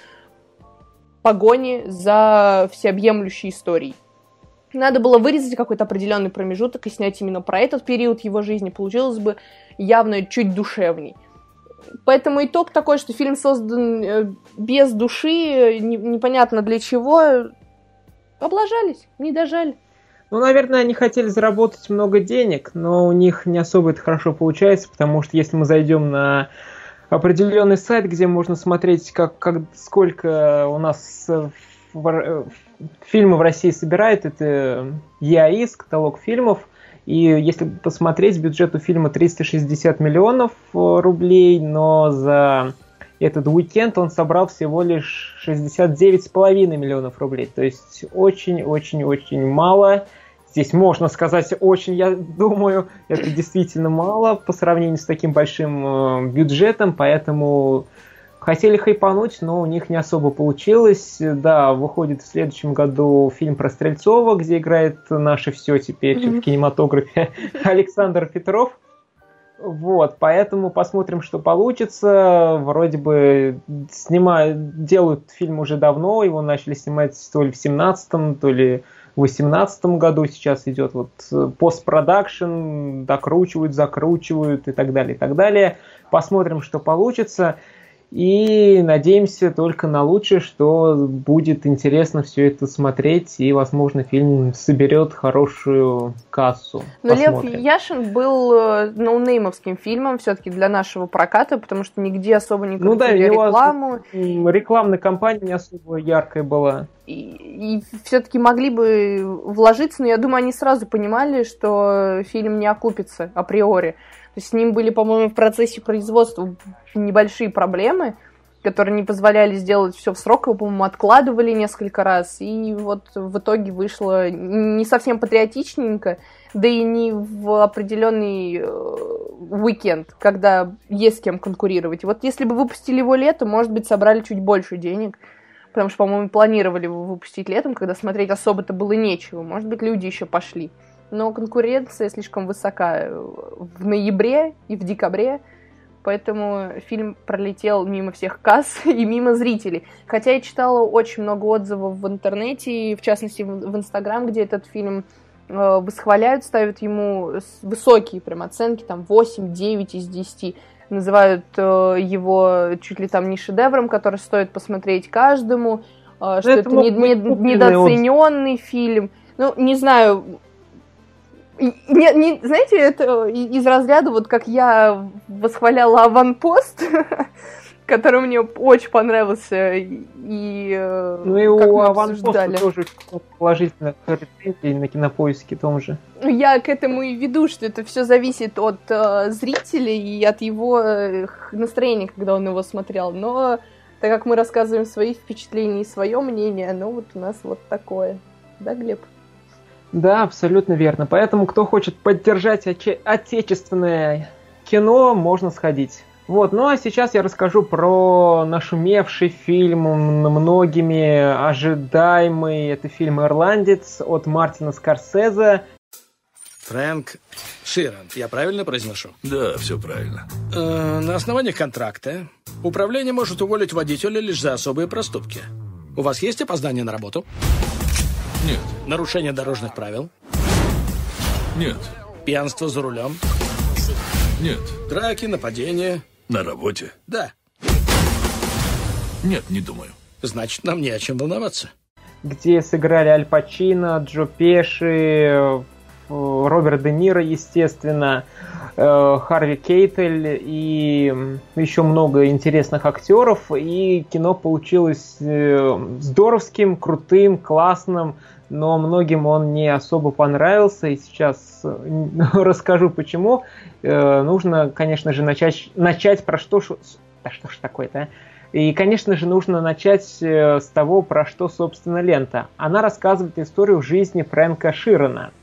погони за всеобъемлющей историей. Надо было вырезать какой-то определенный промежуток и снять именно про этот период его жизни. Получилось бы явно чуть душевней. Поэтому итог такой, что фильм создан э, без души, непонятно для чего. Облажались, не дожали. Ну, наверное, они хотели заработать много денег, но у них не особо это хорошо получается, потому что если мы зайдем на определенный сайт, где можно смотреть, как, как, сколько у нас в, фильмы в России собирает, это ЕАИС, каталог фильмов, и если посмотреть, бюджет у фильма 360 миллионов рублей, но за этот уикенд он собрал всего лишь 69,5 миллионов рублей. То есть очень-очень-очень мало. Здесь можно сказать очень, я думаю, это действительно мало по сравнению с таким большим э, бюджетом, поэтому хотели хайпануть, но у них не особо получилось. Да, выходит в следующем году фильм про Стрельцова, где играет наше все теперь mm-hmm. в кинематографе Александр Петров. Вот, поэтому посмотрим, что получится. Вроде бы снимают, делают фильм уже давно, его начали снимать то ли в 17-м, то ли 2018 году сейчас идет вот э, постпродакшн, докручивают, закручивают и так далее, и так далее. Посмотрим, что получится. И надеемся только на лучшее, что будет интересно все это смотреть, и, возможно, фильм соберет хорошую кассу. Но Посмотрим. Лев Яшин был э, ноунеймовским фильмом все-таки для нашего проката, потому что нигде особо не ну, да, рекламу. Рекламная кампания не особо яркая была. И, и все-таки могли бы вложиться, но я думаю, они сразу понимали, что фильм не окупится априори. То есть с ним были, по-моему, в процессе производства небольшие проблемы, которые не позволяли сделать все в срок, его, по-моему, откладывали несколько раз, и вот в итоге вышло не совсем патриотичненько, да и не в определенный э, уикенд, когда есть с кем конкурировать. Вот если бы выпустили его летом, может быть, собрали чуть больше денег, потому что, по-моему, планировали его выпустить летом, когда смотреть особо-то было нечего. Может быть, люди еще пошли но конкуренция слишком высока в ноябре и в декабре, поэтому фильм пролетел мимо всех касс и мимо зрителей. Хотя я читала очень много отзывов в интернете, в частности в Инстаграм, где этот фильм э, восхваляют, ставят ему высокие прям оценки, там 8-9 из 10 называют э, его чуть ли там не шедевром, который стоит посмотреть каждому, э, что это, это не, не, недооцененный фильм. Ну, не знаю, не, не, знаете, это из разряда, вот как я восхваляла аванпост, который мне очень понравился, и э, Ну и у аванпоста тоже положительно на кинопоиске том же. Я к этому и веду, что это все зависит от э, зрителя и от его э, настроения, когда он его смотрел. Но так как мы рассказываем свои впечатления и свое мнение, ну вот у нас вот такое. Да, Глеб? Да, абсолютно верно. Поэтому, кто хочет поддержать отечественное кино, можно сходить. Вот, ну а сейчас я расскажу про нашумевший фильм, многими ожидаемый. Это фильм «Ирландец» от Мартина Скорсезе. Фрэнк Ширан, я правильно произношу? Да, все правильно. Э, на основании контракта управление может уволить водителя лишь за особые проступки. У вас есть опоздание на работу? Нет. Нарушение дорожных правил? Нет. Пьянство за рулем? Нет. Драки, нападения? На работе? Да. Нет, не думаю. Значит, нам не о чем волноваться. Где сыграли Аль Пачино, Джо Пеши, Роберт Де Ниро, естественно, э, Харви Кейтель и еще много интересных актеров. И кино получилось э, здоровским, крутым, классным, но многим он не особо понравился. И сейчас э, расскажу почему. Нужно, конечно же, начать, начать про что... Да что ж такое-то, а? И, конечно же, нужно начать с того, про что, собственно, лента. Она рассказывает историю жизни Фрэнка Широна –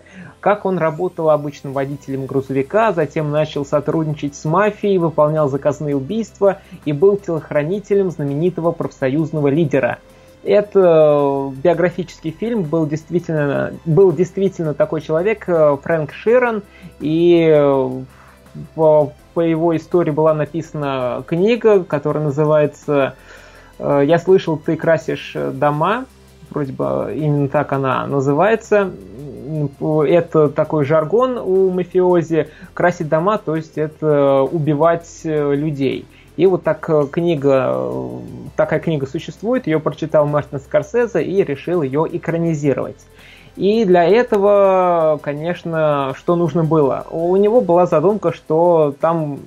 как он работал обычным водителем грузовика, затем начал сотрудничать с мафией, выполнял заказные убийства и был телохранителем знаменитого профсоюзного лидера. Это биографический фильм, был действительно, был действительно такой человек, э, Фрэнк Широн, и э, по, его истории была написана книга, которая называется э, «Я слышал, ты красишь дома», вроде бы именно так она называется это такой жаргон у мафиози, красить дома, то есть это убивать э, людей. И вот так э, книга, э, такая книга существует, ее прочитал Мартин Скорсезе и решил ее экранизировать. И для этого, конечно, что нужно было? У него была задумка, что там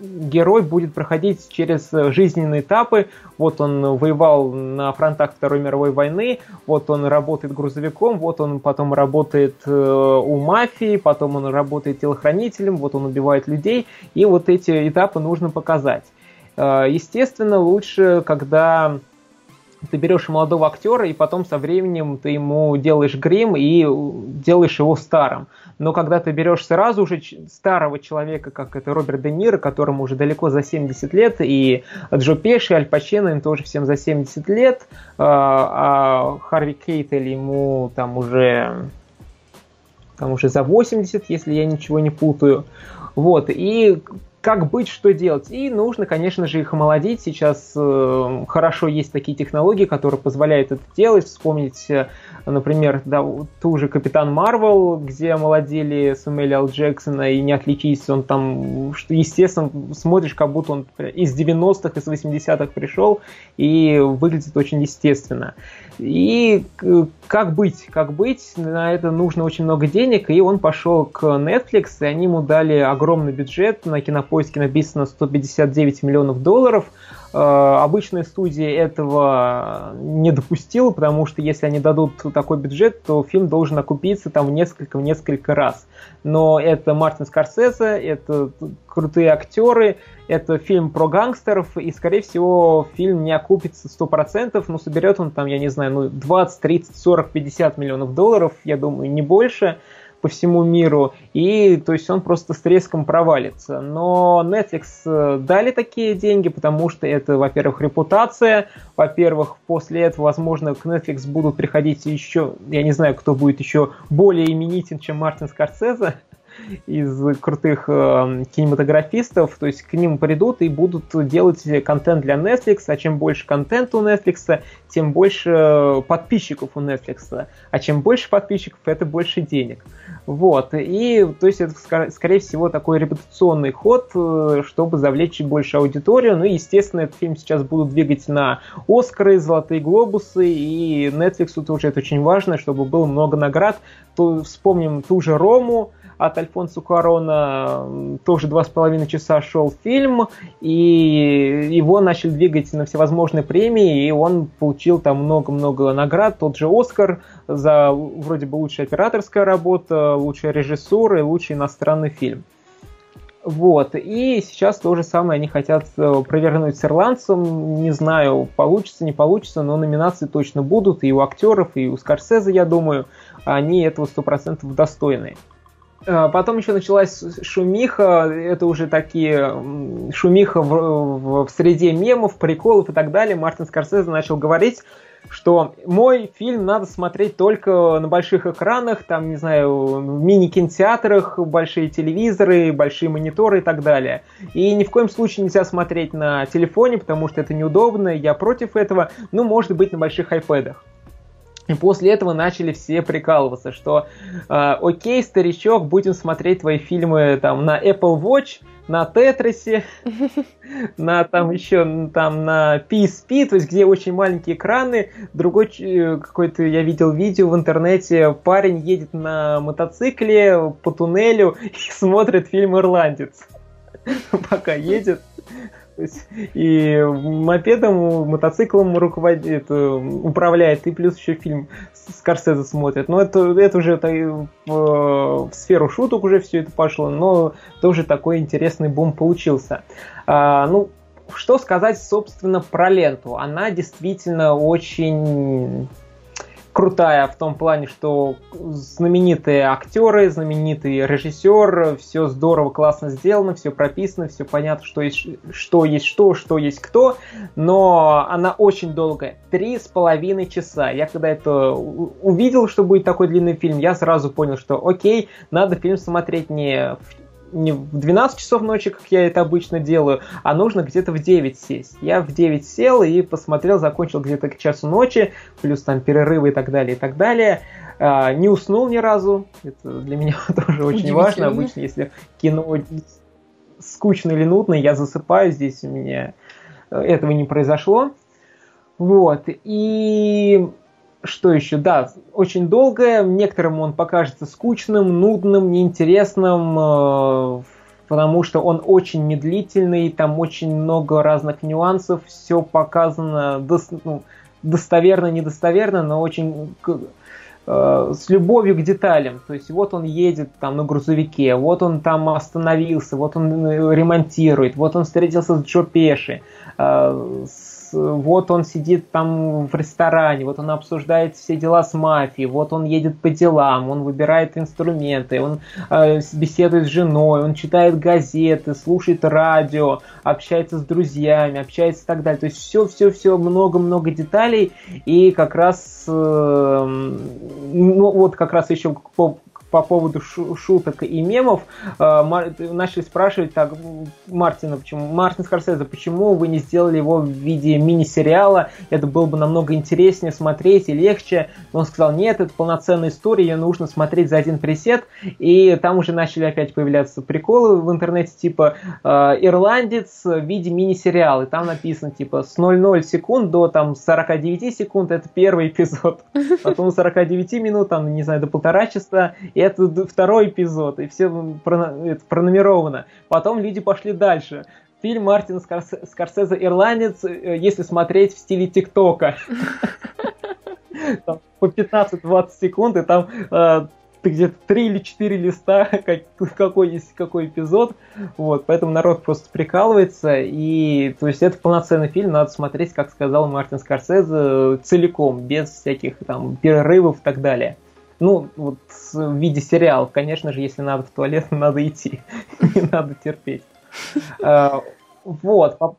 герой будет проходить через жизненные этапы. Вот он воевал на фронтах Второй мировой войны, вот он работает грузовиком, вот он потом работает э, у мафии, потом он работает телохранителем, вот он убивает людей. И вот эти этапы нужно показать. Э, естественно, лучше, когда ты берешь молодого актера, и потом со временем ты ему делаешь грим и делаешь его старым. Но когда ты берешь сразу же старого человека, как это Роберт Де Ниро, которому уже далеко за 70 лет, и Джо Пеши, Аль Пачино, им тоже всем за 70 лет, а, а Харви Кейтель ему там уже там уже за 80, если я ничего не путаю. Вот, и как быть, что делать. И нужно, конечно же, их омолодить. Сейчас э, хорошо есть такие технологии, которые позволяют это делать. Вспомнить, э, например, да, ту же Капитан Марвел, где омолодили Сэмюэля Л. Джексона, и не отличись, он там, что, естественно, смотришь, как будто он из 90-х, из 80-х пришел, и выглядит очень естественно. И как быть? Как быть? На это нужно очень много денег, и он пошел к Netflix, и они ему дали огромный бюджет, на кинопоиске написано 159 миллионов долларов – Э, обычная студия этого не допустила, потому что если они дадут такой бюджет, то фильм должен окупиться там в несколько, в несколько раз. Но это Мартин Скорсезе, это крутые актеры, это фильм про гангстеров, и, скорее всего, фильм не окупится 100%, но соберет он там, я не знаю, ну 20, 30, 40, 50 миллионов долларов, я думаю, не больше по всему миру, и то есть он просто с треском провалится. Но Netflix э, дали такие деньги, потому что это, во-первых, репутация, во-первых, после этого, возможно, к Netflix будут приходить еще, я не знаю, кто будет еще более именитен, чем Мартин Скорсезе, из крутых э, кинематографистов, то есть к ним придут и будут делать контент для Netflix, а чем больше контента у Netflix, тем больше подписчиков у Netflix, а чем больше подписчиков, это больше денег. Вот, и то есть это, скорее всего, такой репутационный ход, э, чтобы завлечь больше аудиторию, ну и, естественно, этот фильм сейчас будут двигать на Оскары, Золотые Глобусы, и Netflix тоже это очень важно, чтобы было много наград, то вспомним ту же Рому, от Альфонсо Куарона тоже два с половиной часа шел фильм, и его начали двигать на всевозможные премии, и он получил там много-много наград, тот же Оскар за вроде бы лучшая операторская работа, лучшая режиссура и лучший иностранный фильм. Вот, и сейчас то же самое они хотят э, провернуть с ирландцем. Не знаю, получится, не получится, но номинации точно будут и у актеров, и у Скорсезе, я думаю, они этого сто процентов достойны. Э, потом еще началась шумиха, это уже такие шумиха в, в, в среде мемов, приколов и так далее. Мартин Скорсезе начал говорить, что мой фильм надо смотреть только на больших экранах, там, не знаю, в мини-кинотеатрах, большие телевизоры, большие мониторы и так далее. И ни в коем случае нельзя смотреть на телефоне, потому что это неудобно, я против этого, ну, может быть, на больших айпэдах. И после этого начали все прикалываться, что э, окей, старичок, будем смотреть твои фильмы там на Apple Watch, на Тетрисе, на там еще там на PSP, то есть где очень маленькие экраны. Другой э, какой-то я видел видео в интернете, парень едет на мотоцикле по туннелю и смотрит фильм «Ирландец». Пока едет. И мопедом, мотоциклом руководит, управляет, и плюс еще фильм Скорсезе смотрит. Но это, это уже это, в, в сферу шуток уже все это пошло, но тоже такой интересный бум получился. А, ну, что сказать, собственно, про ленту? Она действительно очень крутая в том плане, что знаменитые актеры, знаменитый режиссер, все здорово, классно сделано, все прописано, все понятно, что есть что, есть что, что есть кто, но она очень долгая, три с половиной часа. Я когда это увидел, что будет такой длинный фильм, я сразу понял, что окей, надо фильм смотреть не в не в 12 часов ночи, как я это обычно делаю, а нужно где-то в 9 сесть. Я в 9 сел и посмотрел, закончил где-то к часу ночи, плюс там перерывы и так далее, и так далее. А, не уснул ни разу, это для меня тоже очень важно. Обычно, если кино скучно или нудно, я засыпаю, здесь у меня э, этого не произошло. Вот, и что еще? Да, очень долгое. Некоторым он покажется скучным, нудным, неинтересным, э, потому что он очень медлительный, там очень много разных нюансов, все показано дос, ну, достоверно, недостоверно, но очень э, с любовью к деталям. То есть вот он едет там на грузовике, вот он там остановился, вот он э, ремонтирует, вот он встретился с Джо Пеши, э, с вот он сидит там в ресторане, вот он обсуждает все дела с мафией, вот он едет по делам, он выбирает инструменты, он э, беседует с женой, он читает газеты, слушает радио, общается с друзьями, общается и так далее. То есть все-все-все, много-много деталей, и как раз, э, ну вот как раз еще по, по поводу шуток и мемов э, начали спрашивать так Мартина, почему Мартин Скорсезе, почему вы не сделали его в виде мини-сериала? Это было бы намного интереснее смотреть и легче. Он сказал, нет, это полноценная история, ее нужно смотреть за один пресет. И там уже начали опять появляться приколы в интернете, типа э, ирландец в виде мини-сериала. И там написано, типа, с 0,0 секунд до там 49 секунд это первый эпизод. Потом 49 минут, там, не знаю, до полтора часа это второй эпизод, и все пронумеровано. Потом люди пошли дальше. Фильм Мартина Скорсезе «Ирландец», э, если смотреть в стиле ТикТока. по 15-20 секунд, и там э, где-то 3 или 4 листа, как, какой есть какой эпизод. Вот, поэтому народ просто прикалывается. И то есть это полноценный фильм, надо смотреть, как сказал Мартин Скорсезе, целиком, без всяких там перерывов и так далее. Ну, вот в виде сериала, конечно же, если надо в туалет, надо идти, не надо терпеть. А, вот, по,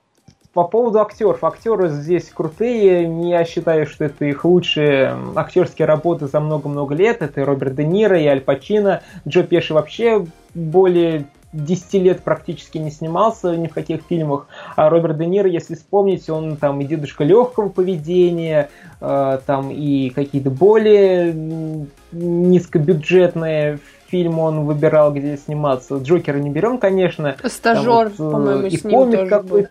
по поводу актеров. Актеры здесь крутые. Я считаю, что это их лучшие актерские работы за много-много лет. Это Роберт Де Ниро, и Аль Пачино. Джо Пеши вообще более 10 лет практически не снимался ни в каких фильмах. А Роберт Де Ниро, если вспомнить, он там и дедушка легкого поведения, э, там и какие-то более низкобюджетные фильмы он выбирал, где сниматься. Джокера не берем, конечно. Стажер, вот, э, по-моему, и с ним тоже какой был.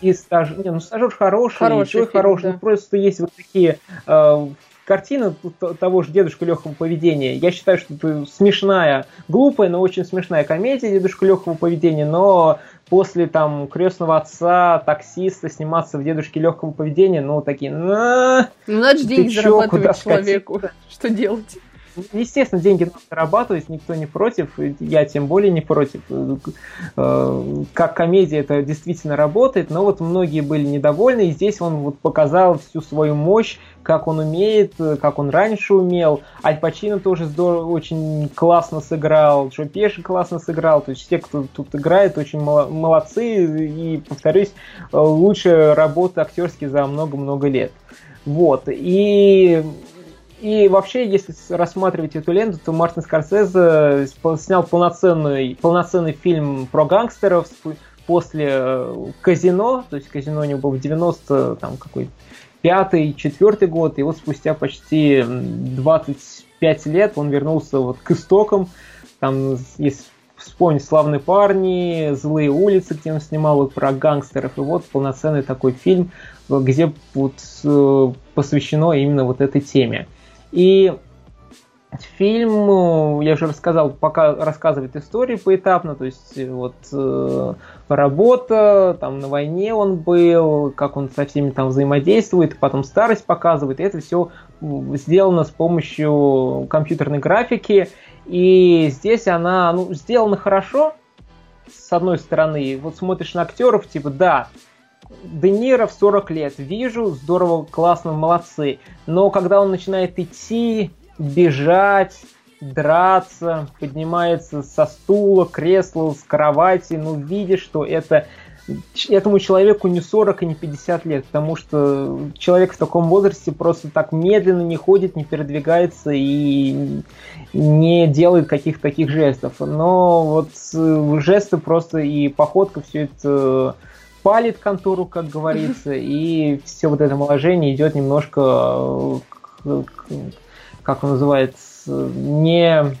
И стаж... не, ну, стажер хороший, хороший и фильм, хороший. Да. Ну, просто есть вот такие э, картина того же дедушка легкого поведения. Я считаю, что это смешная, глупая, но очень смешная комедия дедушка легкого поведения, но после там крестного отца, таксиста сниматься в дедушке легкого поведения, ну такие, на, ну надо же деньги зарабатывать человеку, что делать? Естественно, деньги надо зарабатывать, никто не против, я тем более не против. Э, как комедия это действительно работает, но вот многие были недовольны, и здесь он вот показал всю свою мощь, как он умеет, как он раньше умел. Аль Пачино тоже здорово, очень классно сыграл, Джо Пеши классно сыграл, то есть все, кто тут играет, очень молодцы, и, повторюсь, лучшая работа актерские за много-много лет. Вот, и и вообще, если рассматривать эту ленту, то Мартин Скорсезе снял полноценный, полноценный фильм про гангстеров после э, казино, то есть казино у него было в 90 там какой пятый, четвертый год, и вот спустя почти 25 лет он вернулся вот к истокам, там, если вспомнить «Славные парни», «Злые улицы», где он снимал вот про гангстеров, и вот полноценный такой фильм, где вот э, посвящено именно вот этой теме. И фильм, я уже рассказал, пока рассказывает историю поэтапно, то есть вот э, работа, там на войне он был, как он со всеми там взаимодействует, потом старость показывает, и это все сделано с помощью компьютерной графики, и здесь она ну, сделана хорошо, с одной стороны, вот смотришь на актеров, типа, да, Де Ниро в 40 лет. Вижу, здорово, классно, молодцы. Но когда он начинает идти, бежать, драться, поднимается со стула, кресла, с кровати, ну, видишь, что это этому человеку не 40 и не 50 лет, потому что человек в таком возрасте просто так медленно не ходит, не передвигается и не делает каких-то таких жестов. Но вот э, жесты просто и походка, все это палит контуру, как говорится, и все вот это омоложение идет немножко, э, как он называется, не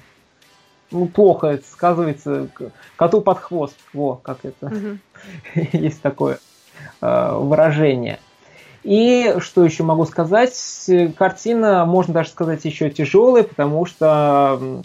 ну, плохо это сказывается, коту под хвост, во, как это, есть такое э, выражение. И что еще могу сказать? Картина, можно даже сказать, еще тяжелая, потому что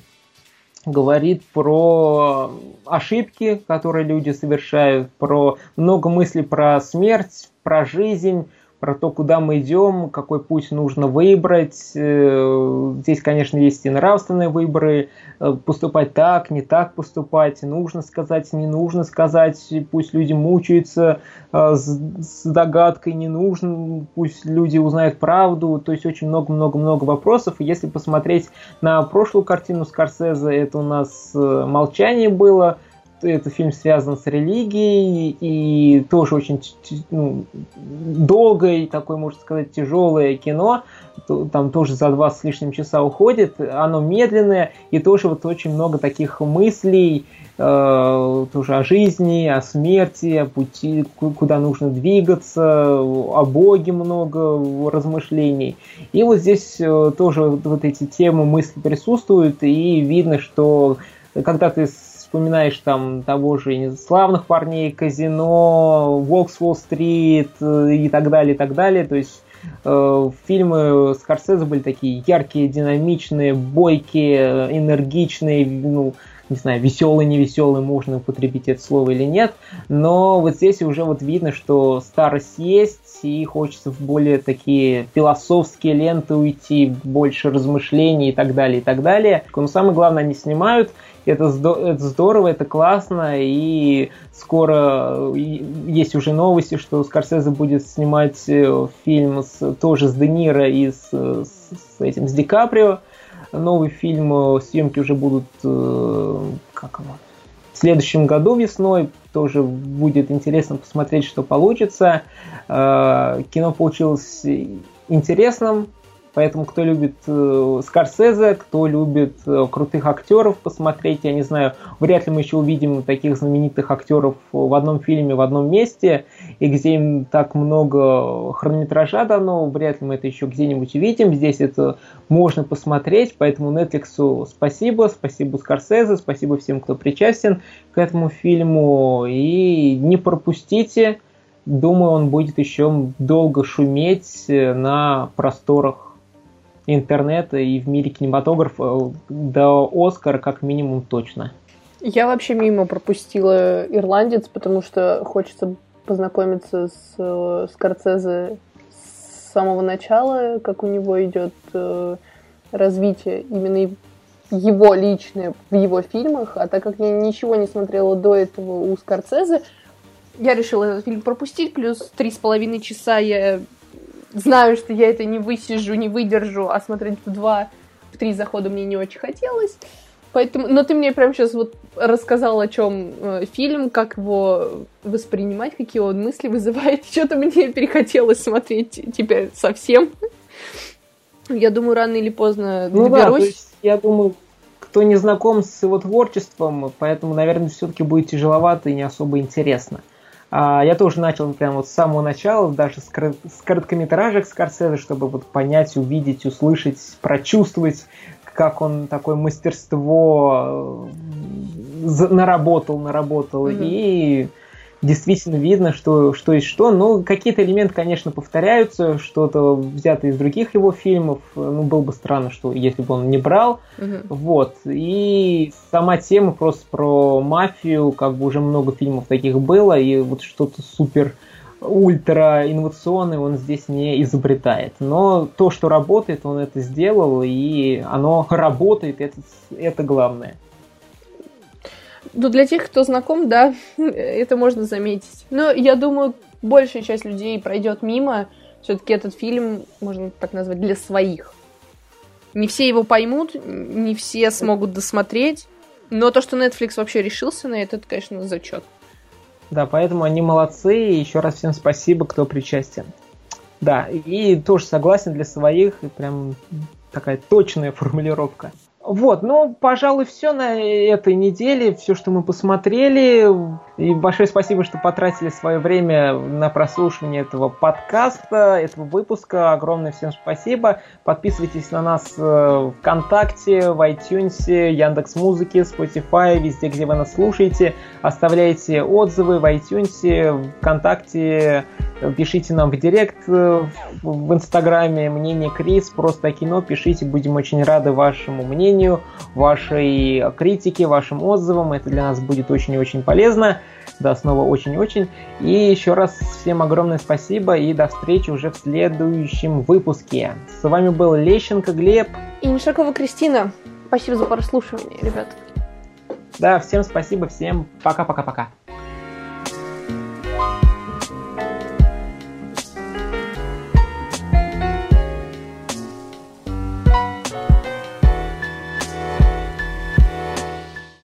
говорит про ошибки, которые люди совершают, про много мыслей про смерть, про жизнь, про то, куда мы идем, какой путь нужно выбрать. Э, здесь, конечно, есть и нравственные выборы, э, поступать так, не так поступать, нужно сказать, не нужно сказать, пусть люди мучаются э, с догадкой, не нужно, пусть люди узнают правду, то есть очень много-много-много вопросов. И если посмотреть на прошлую картину Скорсезе, это у нас «Молчание» было – этот фильм связан с религией и тоже очень ну, долгое такое, можно сказать, тяжелое кино. Там тоже за два с лишним часа уходит. Оно медленное и тоже вот очень много таких мыслей э, тоже о жизни, о смерти, о пути, куда нужно двигаться, о Боге много размышлений. И вот здесь э, тоже вот эти темы мысли присутствуют и видно, что когда ты вспоминаешь там того же славных парней, казино, Волкс Уолл-стрит э, и так далее, и так далее. То есть э, фильмы Скорсезе были такие яркие, динамичные, бойкие, энергичные, ну, не знаю, веселый, невеселый, можно употребить это слово или нет, но вот здесь уже вот видно, что старость есть, и хочется в более такие философские ленты уйти, больше размышлений и так далее, и так далее. Но самое главное, они снимают, это, это здорово, это классно, и скоро есть уже новости, что Скорсезе будет снимать э, фильм с, тоже с Де Ниро и с, с этим с Ди Каприо. Новый фильм, э, съемки уже будут э, как его, в следующем году весной. Тоже будет интересно посмотреть, что получится. Кино получилось интересным, Поэтому, кто любит э, Скорсезе, кто любит э, крутых актеров посмотреть, я не знаю, вряд ли мы еще увидим таких знаменитых актеров в одном фильме, в одном месте, и где им так много хронометража дано, вряд ли мы это еще где-нибудь увидим. Здесь это можно посмотреть, поэтому Netflix спасибо, спасибо Скорсезе, спасибо всем, кто причастен к этому фильму, и не пропустите. Думаю, он будет еще долго шуметь на просторах интернета и в мире кинематографа до Оскара как минимум точно. Я вообще мимо пропустила «Ирландец», потому что хочется познакомиться с э, Скорцезе с самого начала, как у него идет э, развитие именно его личное в его фильмах, а так как я ничего не смотрела до этого у Скорцезе, я решила этот фильм пропустить, плюс три с половиной часа я знаю, что я это не высижу, не выдержу, а смотреть в два, в три захода мне не очень хотелось. Поэтому, но ты мне прямо сейчас вот рассказал, о чем э, фильм, как его воспринимать, какие он мысли вызывает. Что-то мне перехотелось смотреть теперь совсем. Я думаю, рано или поздно ну доберусь. Да, то есть, я думаю, кто не знаком с его творчеством, поэтому, наверное, все-таки будет тяжеловато и не особо интересно. А, я тоже начал прямо вот с самого начала, даже с, кор- с короткометражек Скорсезе, чтобы вот понять, увидеть, услышать, прочувствовать, как он такое мастерство э, наработал, наработал. Mm-hmm. И действительно видно, что, что есть что. Но какие-то элементы, конечно, повторяются, что-то взято из других его фильмов. Ну, было бы странно, что если бы он не брал. Угу. Вот. И сама тема просто про мафию, как бы уже много фильмов таких было, и вот что-то супер ультра инновационное он здесь не изобретает. Но то, что работает, он это сделал, и оно работает, это, это главное. Ну, для тех, кто знаком, да, это можно заметить. Но я думаю, большая часть людей пройдет мимо. Все-таки этот фильм, можно так назвать, для своих. Не все его поймут, не все смогут досмотреть. Но то, что Netflix вообще решился на это, это, конечно, зачет. Да, поэтому они молодцы. И еще раз всем спасибо, кто причастен. Да, и тоже согласен для своих. И прям такая точная формулировка. Вот, ну, пожалуй, все на этой неделе, все, что мы посмотрели. И большое спасибо, что потратили свое время на прослушивание этого подкаста, этого выпуска. Огромное всем спасибо. Подписывайтесь на нас э, ВКонтакте, в iTunes, Яндекс Музыки, Spotify, везде, где вы нас слушаете. Оставляйте отзывы в iTunes, ВКонтакте, Пишите нам в директ э, в Инстаграме мнение Крис, просто кино, пишите, будем очень рады вашему мнению, вашей критике, вашим отзывам, это для нас будет очень и очень полезно. Да, снова очень-очень. И еще раз всем огромное спасибо и до встречи уже в следующем выпуске. С вами был Лещенко Глеб. И Мишакова Кристина. Спасибо за прослушивание, ребят. Да, всем спасибо, всем пока-пока-пока.